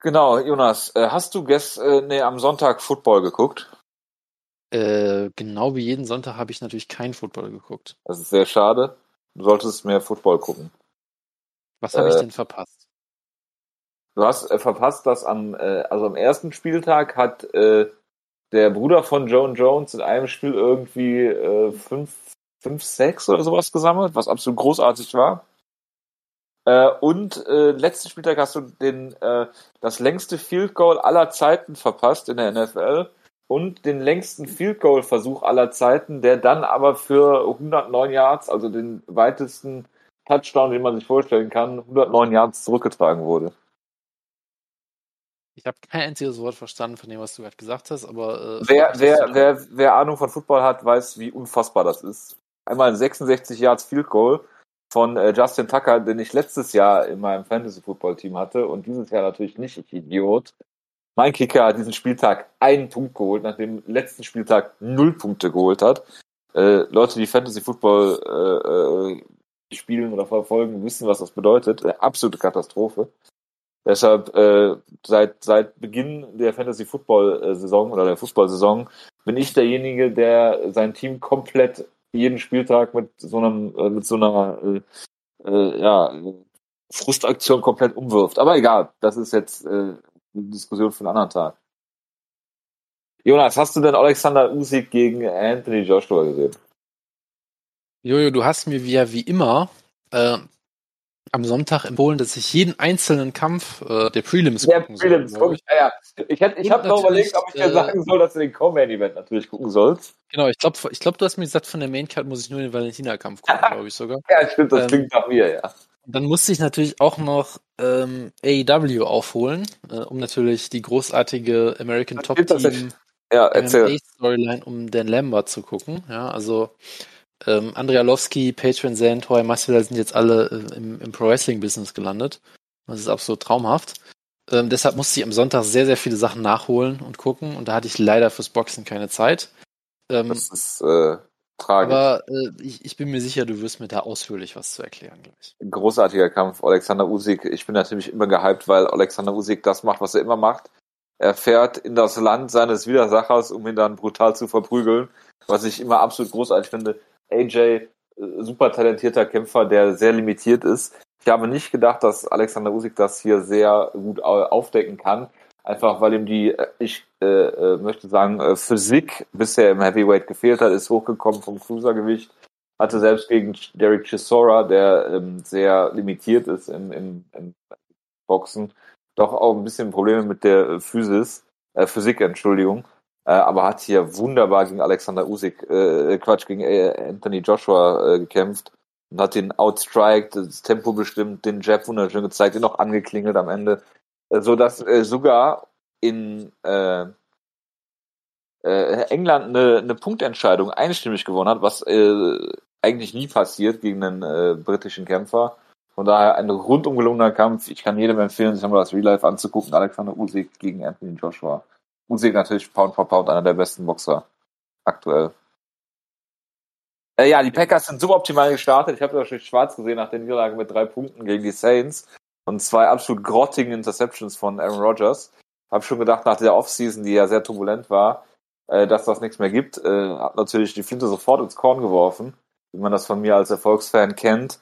Genau, Jonas, äh, hast du gest, äh, nee, am Sonntag Football geguckt? Äh, genau wie jeden Sonntag habe ich natürlich kein Football geguckt. Das ist sehr schade. Du solltest mehr Football gucken. Was habe äh, ich denn verpasst? Du hast äh, verpasst, dass am, äh, also am ersten Spieltag hat äh, der Bruder von Joan Jones in einem Spiel irgendwie äh, fünf, fünf, sechs oder sowas gesammelt, was absolut großartig war. Äh, und äh, letzten Spieltag hast du den, äh, das längste Field Goal aller Zeiten verpasst in der NFL und den längsten Field Goal Versuch aller Zeiten, der dann aber für 109 Yards, also den weitesten Touchdown, den man sich vorstellen kann, 109 Yards zurückgetragen wurde. Ich habe kein einziges Wort verstanden von dem, was du gerade gesagt hast, aber. Äh, wer, wer, wer, wer Ahnung von Football hat, weiß, wie unfassbar das ist. Einmal ein 66 Yards Field Goal von äh, Justin Tucker, den ich letztes Jahr in meinem Fantasy Football Team hatte und dieses Jahr natürlich nicht, ich Idiot. Mein Kicker hat diesen Spieltag einen Punkt geholt, nachdem letzten Spieltag null Punkte geholt hat. Äh, Leute, die Fantasy Football äh, äh, spielen oder verfolgen, wissen, was das bedeutet. Eine absolute Katastrophe. Deshalb äh, seit seit Beginn der Fantasy Football Saison oder der Fußballsaison bin ich derjenige, der sein Team komplett jeden Spieltag mit so einem äh, mit so einer äh, äh, ja Frustaktion komplett umwirft. Aber egal, das ist jetzt äh, eine Diskussion für einen anderen Tag. Jonas, hast du denn Alexander Usyk gegen Anthony Joshua gesehen? Jojo, du hast mir wie, wie immer äh, am Sonntag empfohlen, dass ich jeden einzelnen Kampf äh, der Prelims der gucken Prelims, soll. Ich. Ja, ja. Ich, ich habe noch überlegt, ob ich dir äh, sagen soll, dass du den Co-Main-Event natürlich gucken sollst. Genau, ich glaube, ich glaub, du hast mir gesagt, von der Main-Card muss ich nur den Valentina-Kampf gucken, glaube ich sogar. ja, stimmt, das ähm, klingt nach mir, ja. Dann musste ich natürlich auch noch ähm, AEW aufholen, äh, um natürlich die großartige American Top Team ja. Storyline um Dan Lambert zu gucken. Ja, also ähm, Andrea Lowski, Patreon Zand, Hoya Masvidal sind jetzt alle äh, im, im Pro Wrestling Business gelandet. Das ist absolut traumhaft. Ähm, deshalb musste ich am Sonntag sehr, sehr viele Sachen nachholen und gucken und da hatte ich leider fürs Boxen keine Zeit. Ähm, das ist äh, tragisch. Aber äh, ich, ich bin mir sicher, du wirst mir da ausführlich was zu erklären gleich. Großartiger Kampf, Alexander Usyk. Ich bin natürlich immer gehypt, weil Alexander Usyk das macht, was er immer macht. Er fährt in das Land seines Widersachers, um ihn dann brutal zu verprügeln, was ich immer absolut großartig finde. AJ, äh, super talentierter Kämpfer, der sehr limitiert ist. Ich habe nicht gedacht, dass Alexander Usyk das hier sehr gut aufdecken kann. Einfach weil ihm die, äh, ich äh, äh, möchte sagen, Physik bisher im Heavyweight gefehlt hat, ist hochgekommen vom Cruisergewicht. Hatte selbst gegen Derek Chisora, der ähm, sehr limitiert ist im, im, im Boxen, doch auch ein bisschen Probleme mit der Physis, äh, Physik, Entschuldigung. Äh, aber hat hier wunderbar gegen Alexander Usyk, äh, Quatsch, gegen äh, Anthony Joshua äh, gekämpft und hat den outstriked, das Tempo bestimmt, den Jab wunderschön gezeigt, den noch angeklingelt am Ende so dass äh, sogar in äh, äh, England eine, eine Punktentscheidung einstimmig gewonnen hat, was äh, eigentlich nie passiert gegen einen äh, britischen Kämpfer. Von daher ein rundum gelungener Kampf. Ich kann jedem empfehlen, sich einmal das Real Life anzugucken. Alexander Usyk gegen Anthony Joshua. Usyk natürlich Pound for Pound einer der besten Boxer aktuell. Äh, ja, die Packers sind suboptimal gestartet. Ich habe das natürlich schwarz gesehen nach der Niederlage mit drei Punkten gegen die Saints und zwei absolut grottigen Interceptions von Aaron Rodgers. Habe schon gedacht, nach der Offseason, die ja sehr turbulent war, äh, dass das nichts mehr gibt. Äh, hat natürlich die Flinte sofort ins Korn geworfen, wie man das von mir als Erfolgsfan kennt.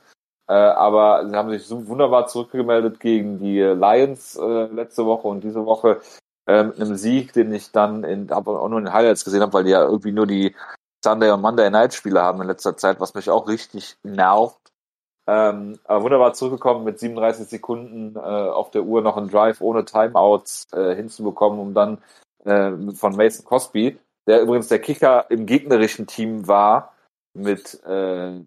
Äh, aber sie haben sich so wunderbar zurückgemeldet gegen die Lions äh, letzte Woche und diese Woche äh, mit einem Sieg, den ich dann in, aber auch nur in den Highlights gesehen habe, weil die ja irgendwie nur die Sunday und Monday Night Spiele haben in letzter Zeit, was mich auch richtig nervt. Ähm, aber wunderbar zurückgekommen mit 37 Sekunden äh, auf der Uhr noch einen Drive ohne Timeouts äh, hinzubekommen, um dann äh, von Mason Cosby, der übrigens der Kicker im gegnerischen Team war, mit äh,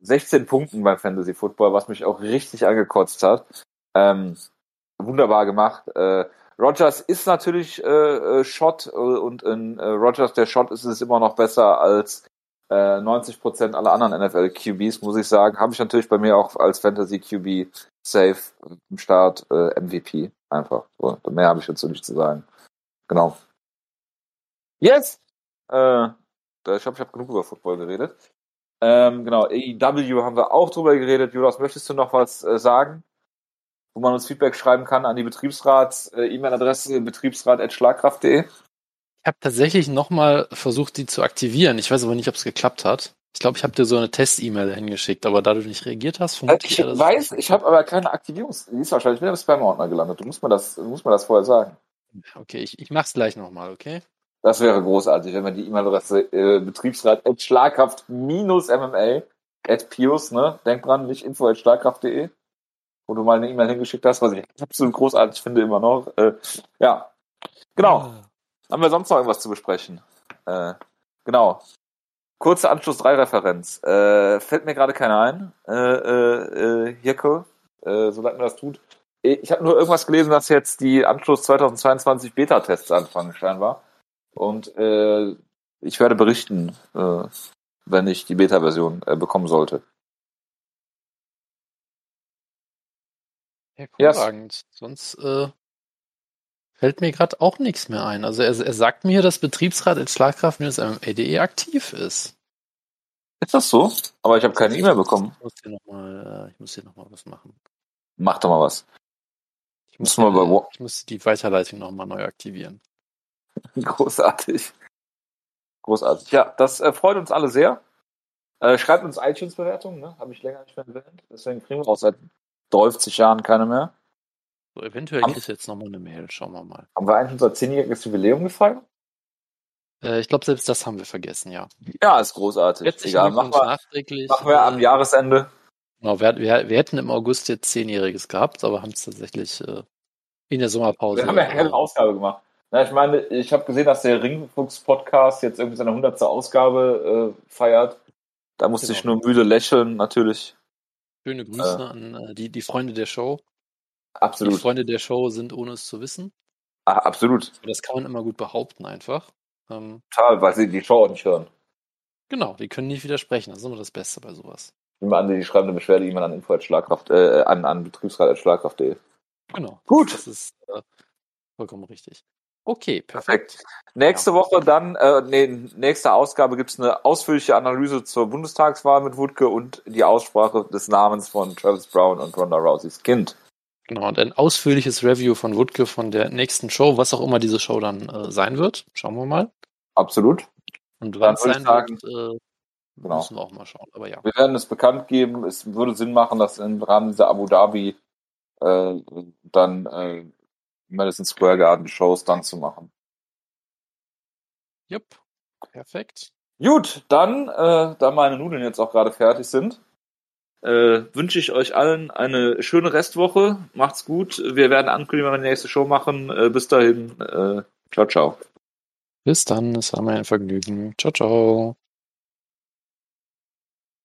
16 Punkten beim Fantasy Football, was mich auch richtig angekotzt hat. Ähm, wunderbar gemacht. Äh, Rogers ist natürlich äh, äh Shot äh, und in äh, Rogers der Shot ist es immer noch besser als äh, 90 Prozent aller anderen NFL QBs, muss ich sagen, habe ich natürlich bei mir auch als Fantasy QB safe im Start äh, MVP einfach. So, mehr habe ich dazu nicht zu sagen. Genau. Yes! Äh, ich glaube, ich habe genug über Football geredet. Ähm, genau, AEW haben wir auch drüber geredet. Jonas, möchtest du noch was äh, sagen? Wo man uns Feedback schreiben kann an die Betriebsrats-E-Mail-Adresse äh, betriebsrat.schlagkraft.de? Ich habe tatsächlich nochmal versucht, die zu aktivieren. Ich weiß aber nicht, ob es geklappt hat. Ich glaube, ich habe dir so eine Test-E-Mail hingeschickt, aber da du nicht reagiert hast, vermute ich. Ich weiß, ich habe aber keine Aktivierungs... Die ist wahrscheinlich wieder im Spam-Ordner gelandet. Du musst mir das, musst mir das vorher sagen. Okay, ich, ich mach's gleich nochmal, okay? Das wäre großartig, wenn wir die E-Mail-Adresse äh, Betriebsrat at schlagkraft MMA at Pius, ne? Denk dran, nicht info at schlagkraft.de, wo du mal eine E-Mail hingeschickt hast, was ich absolut großartig finde immer noch. Äh, ja, genau. Ah. Haben wir sonst noch irgendwas zu besprechen? Äh, genau. Kurze Anschluss 3 Referenz. Äh, fällt mir gerade keiner ein. Äh, äh, äh, Hirko, äh, solange man das tut. Ich habe nur irgendwas gelesen, dass jetzt die Anschluss 2022 Beta-Tests anfangen, scheinbar. Und ich werde berichten, wenn ich die Beta-Version bekommen sollte. Hervorragend. Yes. Sonst äh, Fällt mir gerade auch nichts mehr ein. Also er, er sagt mir, dass Betriebsrat in Schlagkraft-MMA.de aktiv ist. Ist das so? Aber ich habe keine E-Mail bekommen. Ich muss hier nochmal äh, ich muss hier noch mal was machen. Mach doch mal was. Ich muss, mal bei, ich muss die Weiterleitung nochmal neu aktivieren. Großartig. Großartig. Ja, das äh, freut uns alle sehr. Äh, schreibt uns iTunes-Bewertungen, ne? Habe ich länger nicht mehr erwähnt. Deswegen kriegen wir auch seit 30 Jahren keine mehr. So, eventuell gibt es jetzt nochmal eine Mail. Schauen wir mal. Haben wir eigentlich unser zehnjähriges Jubiläum gefeiert? Äh, ich glaube, selbst das haben wir vergessen, ja. Ja, ist großartig. Herzlichen Egal, machen wir, nachträglich. Machen wir am Jahresende. Genau, wir, wir, wir, hätten im August jetzt zehnjähriges gehabt, aber haben es tatsächlich äh, in der Sommerpause. Wir haben ja keine Ausgabe gemacht. Na, ich meine, ich habe gesehen, dass der Ringfuchs-Podcast jetzt irgendwie seine 100. Ausgabe äh, feiert. Da musste genau. ich nur müde lächeln, natürlich. Schöne Grüße an äh, die, die Freunde der Show. Absolut. Die Freunde der Show sind, ohne es zu wissen. Ah, absolut. Das kann man immer gut behaupten, einfach. Ähm, Total, weil sie die Show auch nicht hören. genau, die können nicht widersprechen. Das ist immer das Beste bei sowas. Nehme an, die schreiben eine Beschwerde E-Mail an Info Schlagkraft, äh, an, an Betriebsrat.schlagkraft.de. Genau. Gut. Das ist äh, vollkommen richtig. Okay, Perfekt. perfekt. Nächste Woche dann, äh, nee, nächste Ausgabe gibt's eine ausführliche Analyse zur Bundestagswahl mit Wutke und die Aussprache des Namens von Travis Brown und Ronda Rouseys Kind. Genau, und ein ausführliches Review von Wutke von der nächsten Show, was auch immer diese Show dann äh, sein wird. Schauen wir mal. Absolut. Und wann es sein wird, äh, Genau. müssen wir auch mal schauen. Aber ja. Wir werden es bekannt geben. Es würde Sinn machen, das im Rahmen dieser Abu Dhabi äh, dann äh, Madison Square Garden Shows dann zu machen. Jupp. Perfekt. Gut, dann, äh, da meine Nudeln jetzt auch gerade fertig sind, äh, wünsche ich euch allen eine schöne Restwoche. Macht's gut. Wir werden ankündigen, wenn wir die nächste Show machen. Äh, bis dahin. Äh, ciao, ciao. Bis dann, es war mir ein Vergnügen. Ciao, ciao.